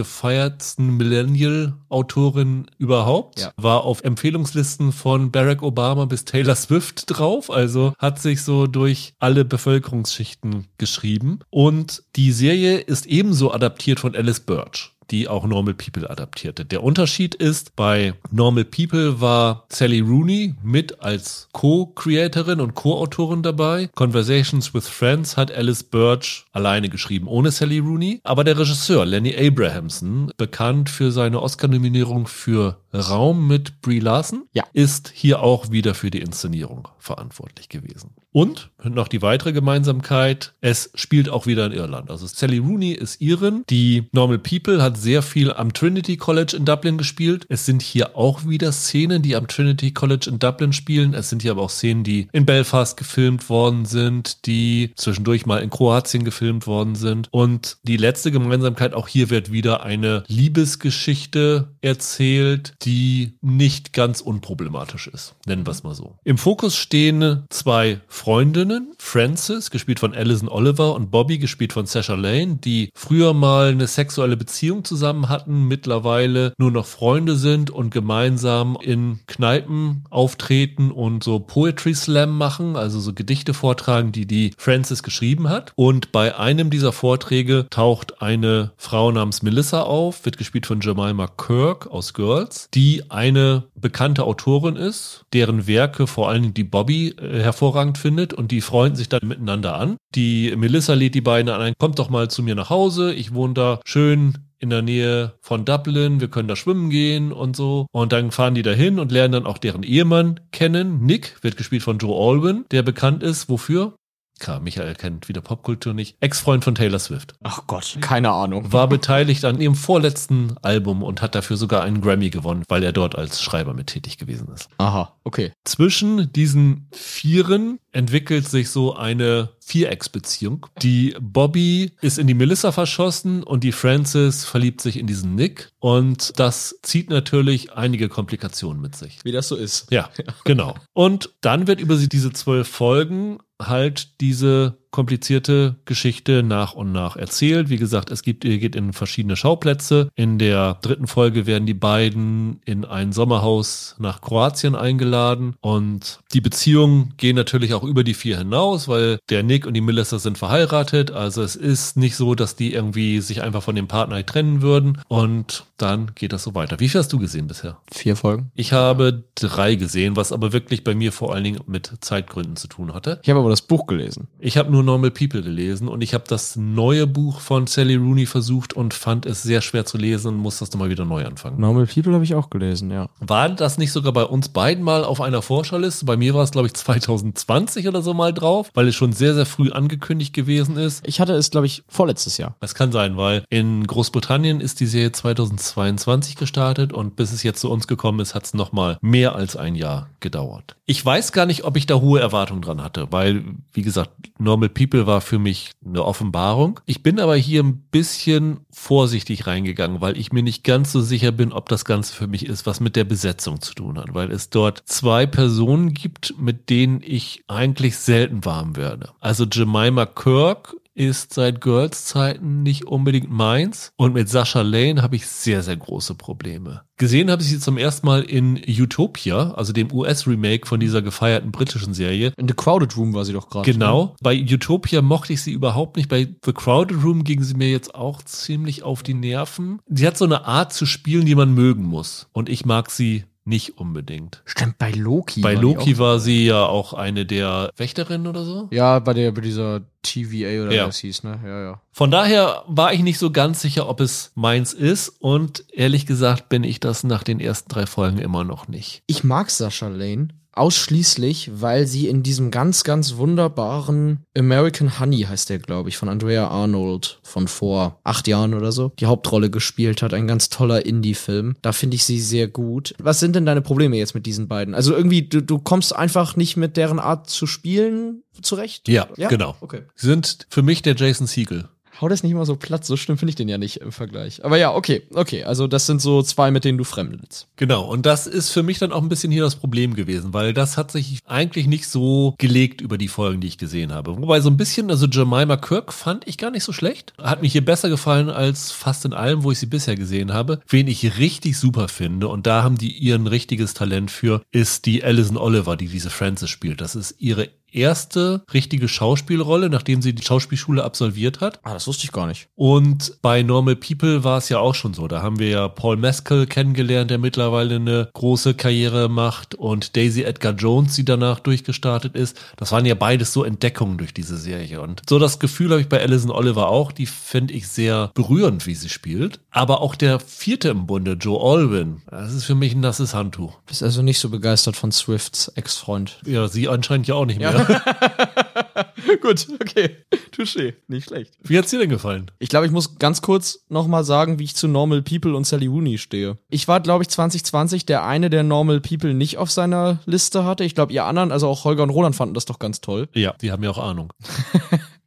gefeiertsten Millennial-Autorinnen überhaupt. Ja. War auf Empfehlungslisten von Barack Obama bis Taylor Swift drauf, also hat sich so durch alle Bevölkerungsschichten geschrieben. Und die Serie ist ebenso adaptiert von Alice Birch die auch Normal People adaptierte. Der Unterschied ist, bei Normal People war Sally Rooney mit als Co-Creatorin und Co-Autorin dabei. Conversations with Friends hat Alice Birch alleine geschrieben, ohne Sally Rooney. Aber der Regisseur Lenny Abrahamson, bekannt für seine Oscar-Nominierung für Raum mit Brie Larson, Ja. ist hier auch wieder für die Inszenierung verantwortlich gewesen. Und noch die weitere Gemeinsamkeit, es spielt auch wieder in Irland. Also Sally Rooney ist Irin. Die Normal People hat sehr viel am Trinity College in Dublin gespielt. Es sind hier auch wieder Szenen, die am Trinity College in Dublin spielen. Es sind hier aber auch Szenen, die in Belfast gefilmt worden sind, die zwischendurch mal in Kroatien gefilmt worden sind. Und die letzte Gemeinsamkeit, auch hier wird wieder eine Liebesgeschichte erzählt, die nicht ganz unproblematisch ist. Nennen wir es mal so. Im Fokus stehen zwei Freundinnen, Frances, gespielt von Alison Oliver, und Bobby, gespielt von Sasha Lane, die früher mal eine sexuelle Beziehung zusammen hatten, mittlerweile nur noch Freunde sind und gemeinsam in Kneipen auftreten und so Poetry Slam machen, also so Gedichte vortragen, die die Frances geschrieben hat. Und bei einem dieser Vorträge taucht eine Frau namens Melissa auf, wird gespielt von Jemima Kirk aus Girls, die eine bekannte Autorin ist, deren Werke vor allen Dingen die Bobby äh, hervorragend findet und die freunden sich dann miteinander an. Die Melissa lädt die beiden ein, kommt doch mal zu mir nach Hause, ich wohne da schön in der Nähe von Dublin, wir können da schwimmen gehen und so. Und dann fahren die dahin und lernen dann auch deren Ehemann kennen. Nick wird gespielt von Joe Alwyn, der bekannt ist, wofür? Klar, Michael kennt wieder Popkultur nicht. Ex-Freund von Taylor Swift. Ach Gott, keine Ahnung. War beteiligt an ihrem vorletzten Album und hat dafür sogar einen Grammy gewonnen, weil er dort als Schreiber mit tätig gewesen ist. Aha, okay. Zwischen diesen Vieren entwickelt sich so eine Vierecksbeziehung. Die Bobby ist in die Melissa verschossen und die Frances verliebt sich in diesen Nick. Und das zieht natürlich einige Komplikationen mit sich. Wie das so ist. Ja, genau. Und dann wird über sie diese zwölf Folgen halt diese komplizierte Geschichte nach und nach erzählt. Wie gesagt, es gibt, ihr geht in verschiedene Schauplätze. In der dritten Folge werden die beiden in ein Sommerhaus nach Kroatien eingeladen und die Beziehungen gehen natürlich auch über die vier hinaus, weil der Nick und die Melissa sind verheiratet. Also es ist nicht so, dass die irgendwie sich einfach von dem Partner trennen würden und dann geht das so weiter. Wie viel hast du gesehen bisher? Vier Folgen. Ich habe drei gesehen, was aber wirklich bei mir vor allen Dingen mit Zeitgründen zu tun hatte. Ich habe aber das Buch gelesen. Ich habe nur Normal People gelesen und ich habe das neue Buch von Sally Rooney versucht und fand es sehr schwer zu lesen und muss das nochmal wieder neu anfangen. Normal People habe ich auch gelesen, ja. War das nicht sogar bei uns beiden mal auf einer Vorschauliste? Bei mir war es, glaube ich, [laughs] 2020 oder so mal drauf, weil es schon sehr, sehr früh angekündigt gewesen ist. Ich hatte es, glaube ich, vorletztes Jahr. Das kann sein, weil in Großbritannien ist die Serie 2022 gestartet und bis es jetzt zu uns gekommen ist, hat es nochmal mehr als ein Jahr gedauert. Ich weiß gar nicht, ob ich da hohe Erwartungen dran hatte, weil, wie gesagt, Normal People war für mich eine Offenbarung. Ich bin aber hier ein bisschen vorsichtig reingegangen, weil ich mir nicht ganz so sicher bin, ob das Ganze für mich ist, was mit der Besetzung zu tun hat, weil es dort zwei Personen gibt, mit denen ich eigentlich selten warm werde. Also Jemima Kirk ist seit Girls Zeiten nicht unbedingt meins. Und mit Sascha Lane habe ich sehr, sehr große Probleme. Gesehen habe ich sie zum ersten Mal in Utopia, also dem US-Remake von dieser gefeierten britischen Serie. In The Crowded Room war sie doch gerade. Genau. Ne? Bei Utopia mochte ich sie überhaupt nicht. Bei The Crowded Room ging sie mir jetzt auch ziemlich auf die Nerven. Sie hat so eine Art zu spielen, die man mögen muss. Und ich mag sie nicht unbedingt. Stimmt, bei Loki. Bei war Loki war sie ja auch eine der Wächterinnen oder so. Ja, bei der, bei dieser TVA oder ja. wie das hieß, ne? Ja, ja. Von daher war ich nicht so ganz sicher, ob es meins ist und ehrlich gesagt bin ich das nach den ersten drei Folgen immer noch nicht. Ich mag Sascha Lane ausschließlich, weil sie in diesem ganz, ganz wunderbaren American Honey heißt der, glaube ich, von Andrea Arnold von vor acht Jahren oder so, die Hauptrolle gespielt hat. Ein ganz toller Indie-Film. Da finde ich sie sehr gut. Was sind denn deine Probleme jetzt mit diesen beiden? Also irgendwie, du, du kommst einfach nicht mit deren Art zu spielen zurecht? Ja, ja? genau. Okay. Sie sind für mich der Jason Siegel hau das nicht immer so platt, so schlimm finde ich den ja nicht im Vergleich. Aber ja, okay, okay, also das sind so zwei, mit denen du fremdelst. Genau, und das ist für mich dann auch ein bisschen hier das Problem gewesen, weil das hat sich eigentlich nicht so gelegt über die Folgen, die ich gesehen habe. Wobei so ein bisschen, also Jemima Kirk fand ich gar nicht so schlecht. Hat mir hier besser gefallen als fast in allem, wo ich sie bisher gesehen habe. Wen ich richtig super finde, und da haben die ihren richtiges Talent für, ist die Alison Oliver, die diese Frances spielt. Das ist ihre erste richtige Schauspielrolle, nachdem sie die Schauspielschule absolviert hat. Ah, das wusste ich gar nicht. Und bei Normal People war es ja auch schon so. Da haben wir ja Paul Mescal kennengelernt, der mittlerweile eine große Karriere macht und Daisy Edgar Jones, die danach durchgestartet ist. Das waren ja beides so Entdeckungen durch diese Serie. Und so das Gefühl habe ich bei Alison Oliver auch. Die finde ich sehr berührend, wie sie spielt. Aber auch der vierte im Bunde, Joe Alwyn, das ist für mich ein nasses Handtuch. Bist also nicht so begeistert von Swifts Ex-Freund. Ja, sie anscheinend ja auch nicht mehr. Ja. [laughs] Gut, okay. Touché. Nicht schlecht. Wie hat's dir denn gefallen? Ich glaube, ich muss ganz kurz nochmal sagen, wie ich zu Normal People und Sally Rooney stehe. Ich war, glaube ich, 2020 der eine, der Normal People nicht auf seiner Liste hatte. Ich glaube, ihr anderen, also auch Holger und Roland fanden das doch ganz toll. Ja, die haben ja auch Ahnung. [laughs]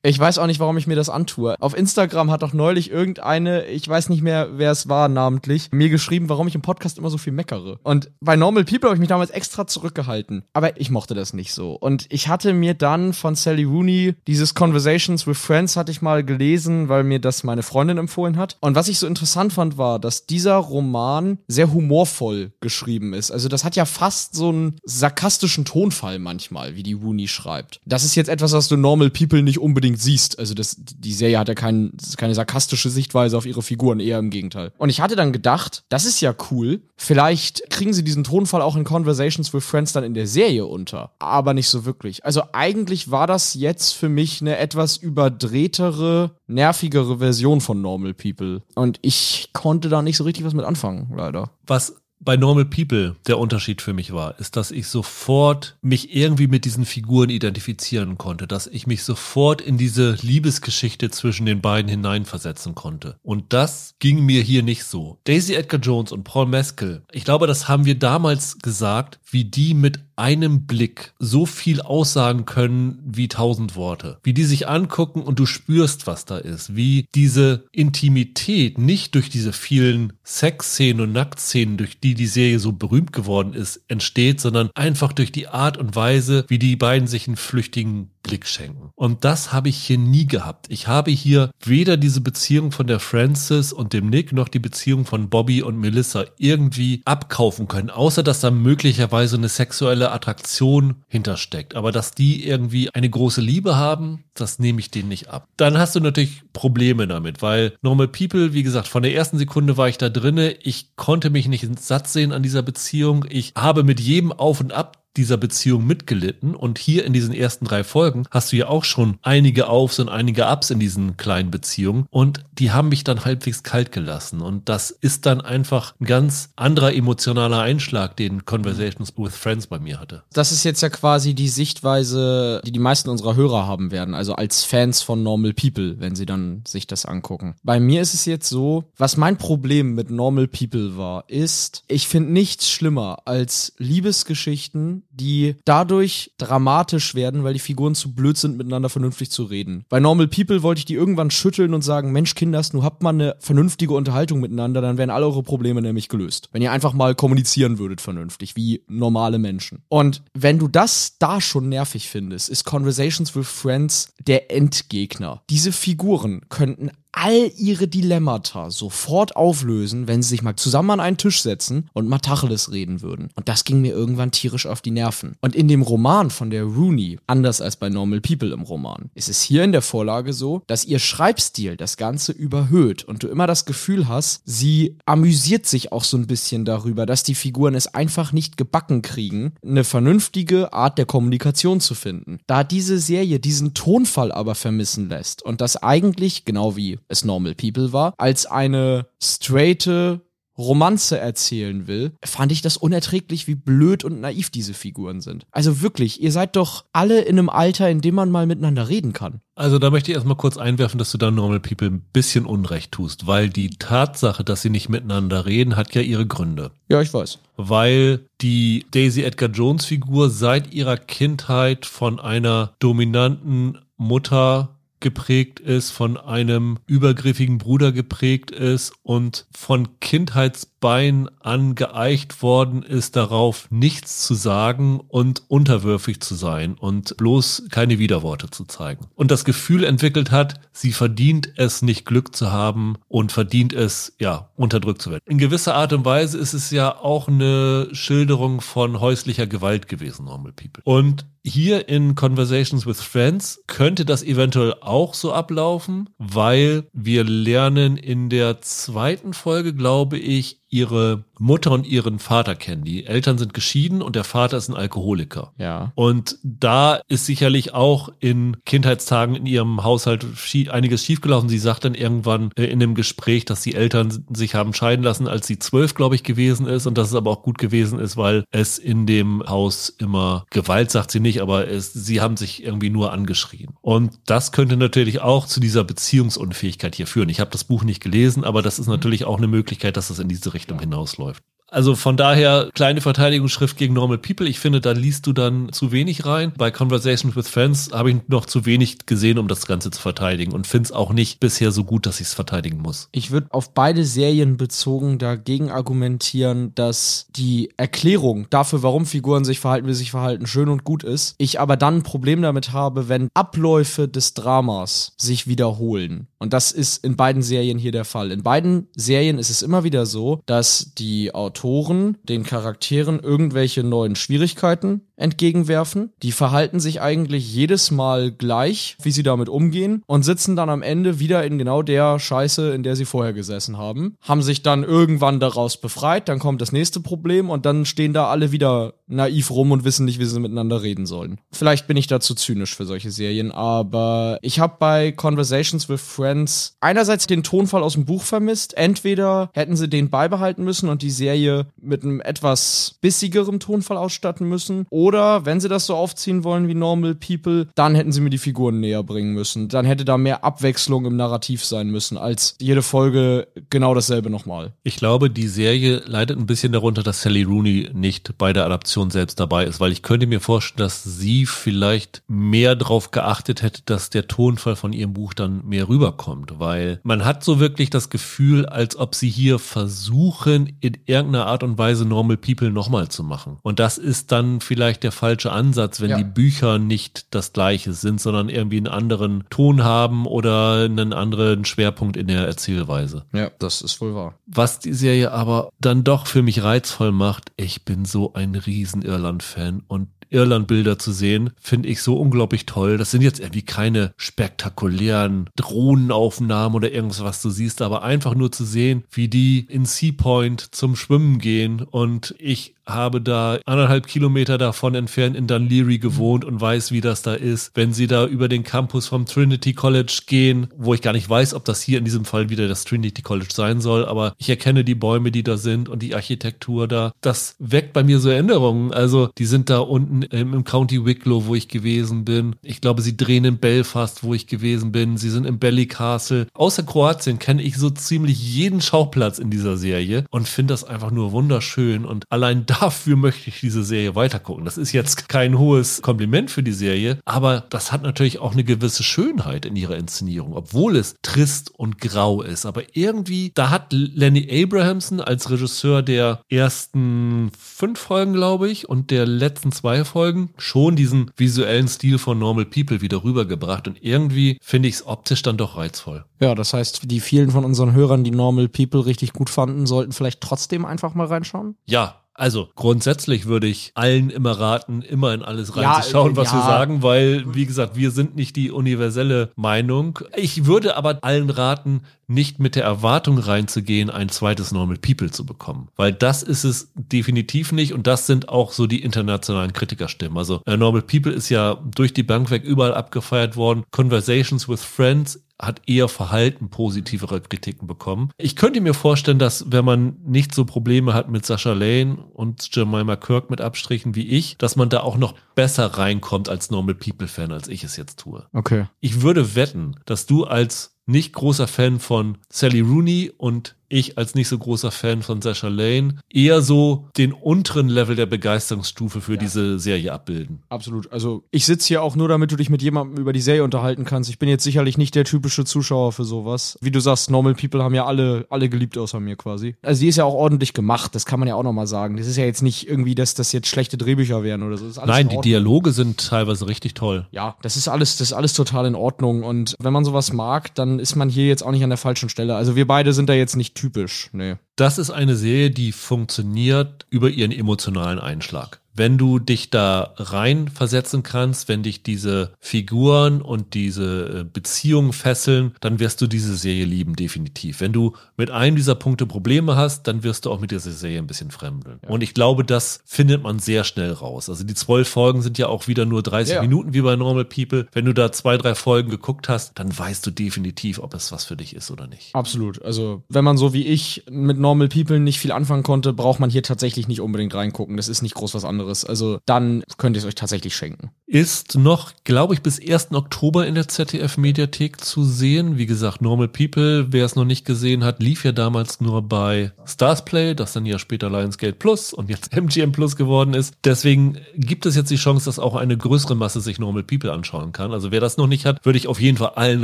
Ich weiß auch nicht, warum ich mir das antue. Auf Instagram hat doch neulich irgendeine, ich weiß nicht mehr, wer es war namentlich, mir geschrieben, warum ich im Podcast immer so viel meckere. Und bei Normal People habe ich mich damals extra zurückgehalten. Aber ich mochte das nicht so. Und ich hatte mir dann von Sally Rooney dieses Conversations with Friends hatte ich mal gelesen, weil mir das meine Freundin empfohlen hat. Und was ich so interessant fand, war, dass dieser Roman sehr humorvoll geschrieben ist. Also das hat ja fast so einen sarkastischen Tonfall manchmal, wie die Rooney schreibt. Das ist jetzt etwas, was du Normal People nicht unbedingt unbedingt siehst. Also das, die Serie hat ja kein, keine sarkastische Sichtweise auf ihre Figuren, eher im Gegenteil. Und ich hatte dann gedacht, das ist ja cool. Vielleicht kriegen sie diesen Tonfall auch in Conversations with Friends dann in der Serie unter. Aber nicht so wirklich. Also eigentlich war das jetzt für mich eine etwas überdrehtere, nervigere Version von Normal People. Und ich konnte da nicht so richtig was mit anfangen, leider. Was bei Normal People der Unterschied für mich war, ist, dass ich sofort mich irgendwie mit diesen Figuren identifizieren konnte, dass ich mich sofort in diese Liebesgeschichte zwischen den beiden hineinversetzen konnte. Und das ging mir hier nicht so. Daisy Edgar Jones und Paul Mescal, ich glaube, das haben wir damals gesagt, wie die mit einem Blick so viel aussagen können wie tausend Worte. Wie die sich angucken und du spürst, was da ist. Wie diese Intimität nicht durch diese vielen Sexszenen und Nacktszenen, durch die die Serie so berühmt geworden ist, entsteht, sondern einfach durch die Art und Weise, wie die beiden sich einen flüchtigen Blick schenken. Und das habe ich hier nie gehabt. Ich habe hier weder diese Beziehung von der Frances und dem Nick noch die Beziehung von Bobby und Melissa irgendwie abkaufen können, außer dass da möglicherweise eine sexuelle Attraktion hintersteckt. Aber dass die irgendwie eine große Liebe haben, das nehme ich denen nicht ab. Dann hast du natürlich Probleme damit, weil Normal People, wie gesagt, von der ersten Sekunde war ich da drinne. Ich konnte mich nicht satt sehen an dieser Beziehung. Ich habe mit jedem Auf und Ab dieser Beziehung mitgelitten. Und hier in diesen ersten drei Folgen hast du ja auch schon einige Aufs und einige Ups in diesen kleinen Beziehungen. Und die haben mich dann halbwegs kalt gelassen. Und das ist dann einfach ein ganz anderer emotionaler Einschlag, den Conversations with Friends bei mir hatte. Das ist jetzt ja quasi die Sichtweise, die die meisten unserer Hörer haben werden. Also als Fans von Normal People, wenn sie dann sich das angucken. Bei mir ist es jetzt so, was mein Problem mit Normal People war, ist, ich finde nichts schlimmer als Liebesgeschichten, die dadurch dramatisch werden, weil die Figuren zu blöd sind, miteinander vernünftig zu reden. Bei Normal People wollte ich die irgendwann schütteln und sagen, Mensch, Kinders, nur habt mal eine vernünftige Unterhaltung miteinander, dann wären alle eure Probleme nämlich gelöst. Wenn ihr einfach mal kommunizieren würdet vernünftig, wie normale Menschen. Und wenn du das da schon nervig findest, ist Conversations with Friends der Endgegner. Diese Figuren könnten all ihre Dilemmata sofort auflösen, wenn sie sich mal zusammen an einen Tisch setzen und mal Tacheles reden würden. Und das ging mir irgendwann tierisch auf die Nerven. Und in dem Roman von der Rooney, anders als bei Normal People im Roman, ist es hier in der Vorlage so, dass ihr Schreibstil das Ganze überhöht und du immer das Gefühl hast, sie amüsiert sich auch so ein bisschen darüber, dass die Figuren es einfach nicht gebacken kriegen, eine vernünftige Art der Kommunikation zu finden. Da diese Serie diesen Tonfall aber vermissen lässt und das eigentlich, genau wie es Normal People war, als eine straighte Romanze erzählen will, fand ich das unerträglich, wie blöd und naiv diese Figuren sind. Also wirklich, ihr seid doch alle in einem Alter, in dem man mal miteinander reden kann. Also da möchte ich erstmal kurz einwerfen, dass du da Normal People ein bisschen Unrecht tust, weil die Tatsache, dass sie nicht miteinander reden, hat ja ihre Gründe. Ja, ich weiß. Weil die Daisy Edgar Jones Figur seit ihrer Kindheit von einer dominanten Mutter geprägt ist, von einem übergriffigen Bruder geprägt ist und von Kindheitsbein an geeicht worden ist, darauf nichts zu sagen und unterwürfig zu sein und bloß keine Widerworte zu zeigen. Und das Gefühl entwickelt hat, sie verdient es nicht Glück zu haben und verdient es, ja, unterdrückt zu werden. In gewisser Art und Weise ist es ja auch eine Schilderung von häuslicher Gewalt gewesen, Normal People. Und hier in Conversations with Friends könnte das eventuell auch so ablaufen, weil wir lernen in der zweiten Folge, glaube ich, ihre Mutter und ihren Vater kennen. Die Eltern sind geschieden und der Vater ist ein Alkoholiker. Ja. Und da ist sicherlich auch in Kindheitstagen in ihrem Haushalt einiges schiefgelaufen. Sie sagt dann irgendwann äh, in dem Gespräch, dass die Eltern sich haben scheiden lassen, als sie zwölf, glaube ich, gewesen ist und dass es aber auch gut gewesen ist, weil es in dem Haus immer Gewalt, sagt sie nicht, aber es, sie haben sich irgendwie nur angeschrien. Und das könnte natürlich auch zu dieser Beziehungsunfähigkeit hier führen. Ich habe das Buch nicht gelesen, aber das ist natürlich auch eine Möglichkeit, dass das in diese Richtung Richtung hinausläuft. Also von daher kleine Verteidigungsschrift gegen Normal People. Ich finde, da liest du dann zu wenig rein. Bei Conversations with Friends habe ich noch zu wenig gesehen, um das Ganze zu verteidigen und finde es auch nicht bisher so gut, dass ich es verteidigen muss. Ich würde auf beide Serien bezogen dagegen argumentieren, dass die Erklärung dafür, warum Figuren sich verhalten, wie sie sich verhalten, schön und gut ist. Ich aber dann ein Problem damit habe, wenn Abläufe des Dramas sich wiederholen. Und das ist in beiden Serien hier der Fall. In beiden Serien ist es immer wieder so, dass die Autoren den Charakteren irgendwelche neuen Schwierigkeiten entgegenwerfen. Die verhalten sich eigentlich jedes Mal gleich, wie sie damit umgehen und sitzen dann am Ende wieder in genau der Scheiße, in der sie vorher gesessen haben. Haben sich dann irgendwann daraus befreit, dann kommt das nächste Problem und dann stehen da alle wieder naiv rum und wissen nicht, wie sie miteinander reden sollen. Vielleicht bin ich da zu zynisch für solche Serien, aber ich habe bei Conversations with Friends einerseits den Tonfall aus dem Buch vermisst. Entweder hätten sie den beibehalten müssen und die Serie mit einem etwas bissigerem Tonfall ausstatten müssen, oder oder wenn sie das so aufziehen wollen wie Normal People, dann hätten sie mir die Figuren näher bringen müssen. Dann hätte da mehr Abwechslung im Narrativ sein müssen, als jede Folge genau dasselbe nochmal. Ich glaube, die Serie leidet ein bisschen darunter, dass Sally Rooney nicht bei der Adaption selbst dabei ist, weil ich könnte mir vorstellen, dass sie vielleicht mehr darauf geachtet hätte, dass der Tonfall von ihrem Buch dann mehr rüberkommt, weil man hat so wirklich das Gefühl, als ob sie hier versuchen, in irgendeiner Art und Weise Normal People nochmal zu machen. Und das ist dann vielleicht vielleicht der falsche Ansatz, wenn Ja. die Bücher nicht das gleiche sind, sondern irgendwie einen anderen Ton haben oder einen anderen Schwerpunkt in der Erzählweise. Ja, das ist wohl wahr. Was die Serie aber dann doch für mich reizvoll macht, ich bin so ein riesen Irland-Fan und Irland-Bilder zu sehen, finde ich so unglaublich toll. Das sind jetzt irgendwie keine spektakulären Drohnenaufnahmen oder irgendwas, was du siehst, aber einfach nur zu sehen, wie die in Sea Point zum Schwimmen gehen und ich habe da anderthalb Kilometer davon entfernt in Dunleary gewohnt und weiß, wie das da ist. Wenn sie da über den Campus vom Trinity College gehen, wo ich gar nicht weiß, ob das hier in diesem Fall wieder das Trinity College sein soll, aber ich erkenne die Bäume, die da sind und die Architektur da. Das weckt bei mir so Erinnerungen. Also die sind da unten im, County Wicklow, wo ich gewesen bin. Ich glaube, sie drehen in Belfast, wo ich gewesen bin. Sie sind im Ballycastle. Außer Kroatien kenne ich so ziemlich jeden Schauplatz in dieser Serie und finde das einfach nur wunderschön. Und allein [laughs] dafür möchte ich diese Serie weitergucken. Das ist jetzt kein hohes Kompliment für die Serie, aber das hat natürlich auch eine gewisse Schönheit in ihrer Inszenierung, obwohl es trist und grau ist. Aber irgendwie, da hat Lenny Abrahamson als Regisseur der ersten fünf Folgen, glaube ich, und der letzten zwei Folgen schon diesen visuellen Stil von Normal People wieder rübergebracht. Und irgendwie finde ich es optisch dann doch reizvoll. Ja, das heißt, die vielen von unseren Hörern, die Normal People richtig gut fanden, sollten vielleicht trotzdem einfach mal reinschauen. Ja, also grundsätzlich würde ich allen immer raten, immer in alles Ja, reinzuschauen, was ja. wir sagen, weil, wie gesagt, wir sind nicht die universelle Meinung. Ich würde aber allen raten, nicht mit der Erwartung reinzugehen, ein zweites Normal People zu bekommen. Weil das ist es definitiv nicht und das sind auch so die internationalen Kritikerstimmen. Also äh, Normal People ist ja durch die Bank weg überall abgefeiert worden. Conversations with Friends hat eher verhalten positivere Kritiken bekommen. Ich könnte mir vorstellen, dass wenn man nicht so Probleme hat mit Sascha Lane und Jemima Kirk mit Abstrichen wie ich, dass man da auch noch besser reinkommt als Normal People Fan, als ich es jetzt tue. Okay. Ich würde wetten, dass du als nicht großer Fan von Sally Rooney und ich als nicht so großer Fan von Sasha Lane eher so den unteren Level der Begeisterungsstufe für diese Serie abbilden. Absolut. Also ich sitze hier auch nur, damit du dich mit jemandem über die Serie unterhalten kannst. Ich bin jetzt sicherlich nicht der typische Zuschauer für sowas. Wie du sagst, Normal People haben ja alle, alle geliebt außer mir quasi. Also die ist ja auch ordentlich gemacht, das kann man ja auch nochmal sagen. Das ist ja jetzt nicht irgendwie, dass das jetzt schlechte Drehbücher wären oder so. Nein, in die. Dialoge sind teilweise richtig toll. Ja, das ist alles, das ist alles total in Ordnung. Und wenn man sowas mag, dann ist man hier jetzt auch nicht an der falschen Stelle. Also wir beide sind da jetzt nicht typisch. Nee. Das ist eine Serie, die funktioniert über ihren emotionalen Einschlag. Wenn du dich da rein versetzen kannst, wenn dich diese Figuren und diese äh, Beziehungen fesseln, dann wirst du diese Serie lieben, definitiv. Wenn du mit einem dieser Punkte Probleme hast, dann wirst du auch mit dieser Serie ein bisschen fremdeln. Und ich glaube, das findet man sehr schnell raus. Also die zwölf Folgen sind ja auch wieder nur 30 Ja. Minuten wie bei Normal People. Wenn du da zwei, drei Folgen geguckt hast, dann weißt du definitiv, ob es was für dich ist oder nicht. Absolut. Also, wenn man so wie ich mit Normal People nicht viel anfangen konnte, braucht man hier tatsächlich nicht unbedingt reingucken. Das ist nicht groß was anderes. Also, dann könnt ihr es euch tatsächlich schenken. ist noch, glaube ich, bis 1. Oktober in der ZDF-Mediathek zu sehen. Wie gesagt, Normal People, wer es noch nicht gesehen hat, lief ja damals nur bei Stars Play, das dann ja später Lionsgate Plus und jetzt [laughs] MGM Plus geworden ist. Deswegen gibt es jetzt die Chance, dass auch eine größere Masse sich Normal People anschauen kann. Also wer das noch nicht hat, würde ich auf jeden Fall allen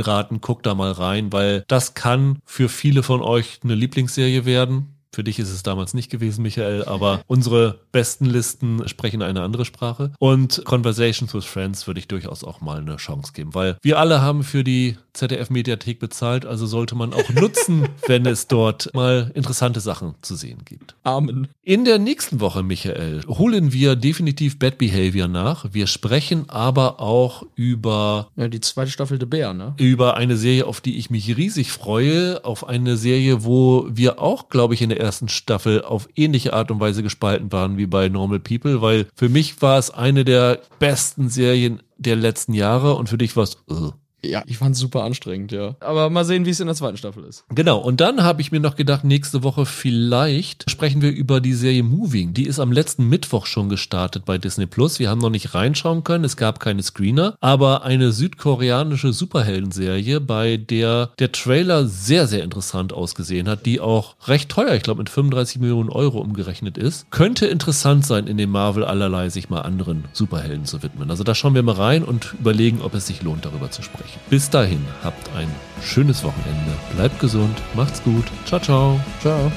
raten, guckt da mal rein, weil das kann für viele von euch eine Lieblingsserie werden. Für dich ist es damals nicht gewesen, Michael, aber unsere besten Listen sprechen eine andere Sprache. Und Conversations with Friends würde ich durchaus auch mal eine Chance geben, weil wir alle haben für die ZDF-Mediathek bezahlt, also sollte man auch nutzen, [laughs] wenn es dort mal interessante Sachen zu sehen gibt. Amen. In der nächsten Woche, Michael, holen wir definitiv Bad Behavior nach. Wir sprechen aber auch über Ja, die zweite Staffel The Bear, ne? über eine Serie, auf die ich mich riesig freue, auf eine Serie, wo wir auch, glaube ich, in der ersten Staffel auf ähnliche Art und Weise gespalten waren wie bei Normal People, weil für mich war es eine der besten Serien der letzten Jahre und für dich war es uh. Ja, ich fand's super anstrengend, ja. Aber mal sehen, wie es in der zweiten Staffel ist. Genau, und dann habe ich mir noch gedacht, nächste Woche vielleicht sprechen wir über die Serie Moving. Die ist am letzten Mittwoch schon gestartet bei Disney Plus. Wir haben noch nicht reinschauen können, es gab keine Screener, aber eine südkoreanische Superheldenserie, bei der der Trailer sehr, sehr interessant ausgesehen hat, die auch recht teuer, ich glaube mit 35 Millionen Euro umgerechnet ist. Könnte interessant sein, in dem Marvel allerlei sich mal anderen Superhelden zu widmen. Also da schauen wir mal rein und überlegen, ob es sich lohnt, darüber zu sprechen. Bis dahin, habt ein schönes Wochenende. Bleibt gesund, macht's gut. Ciao, ciao. Ciao.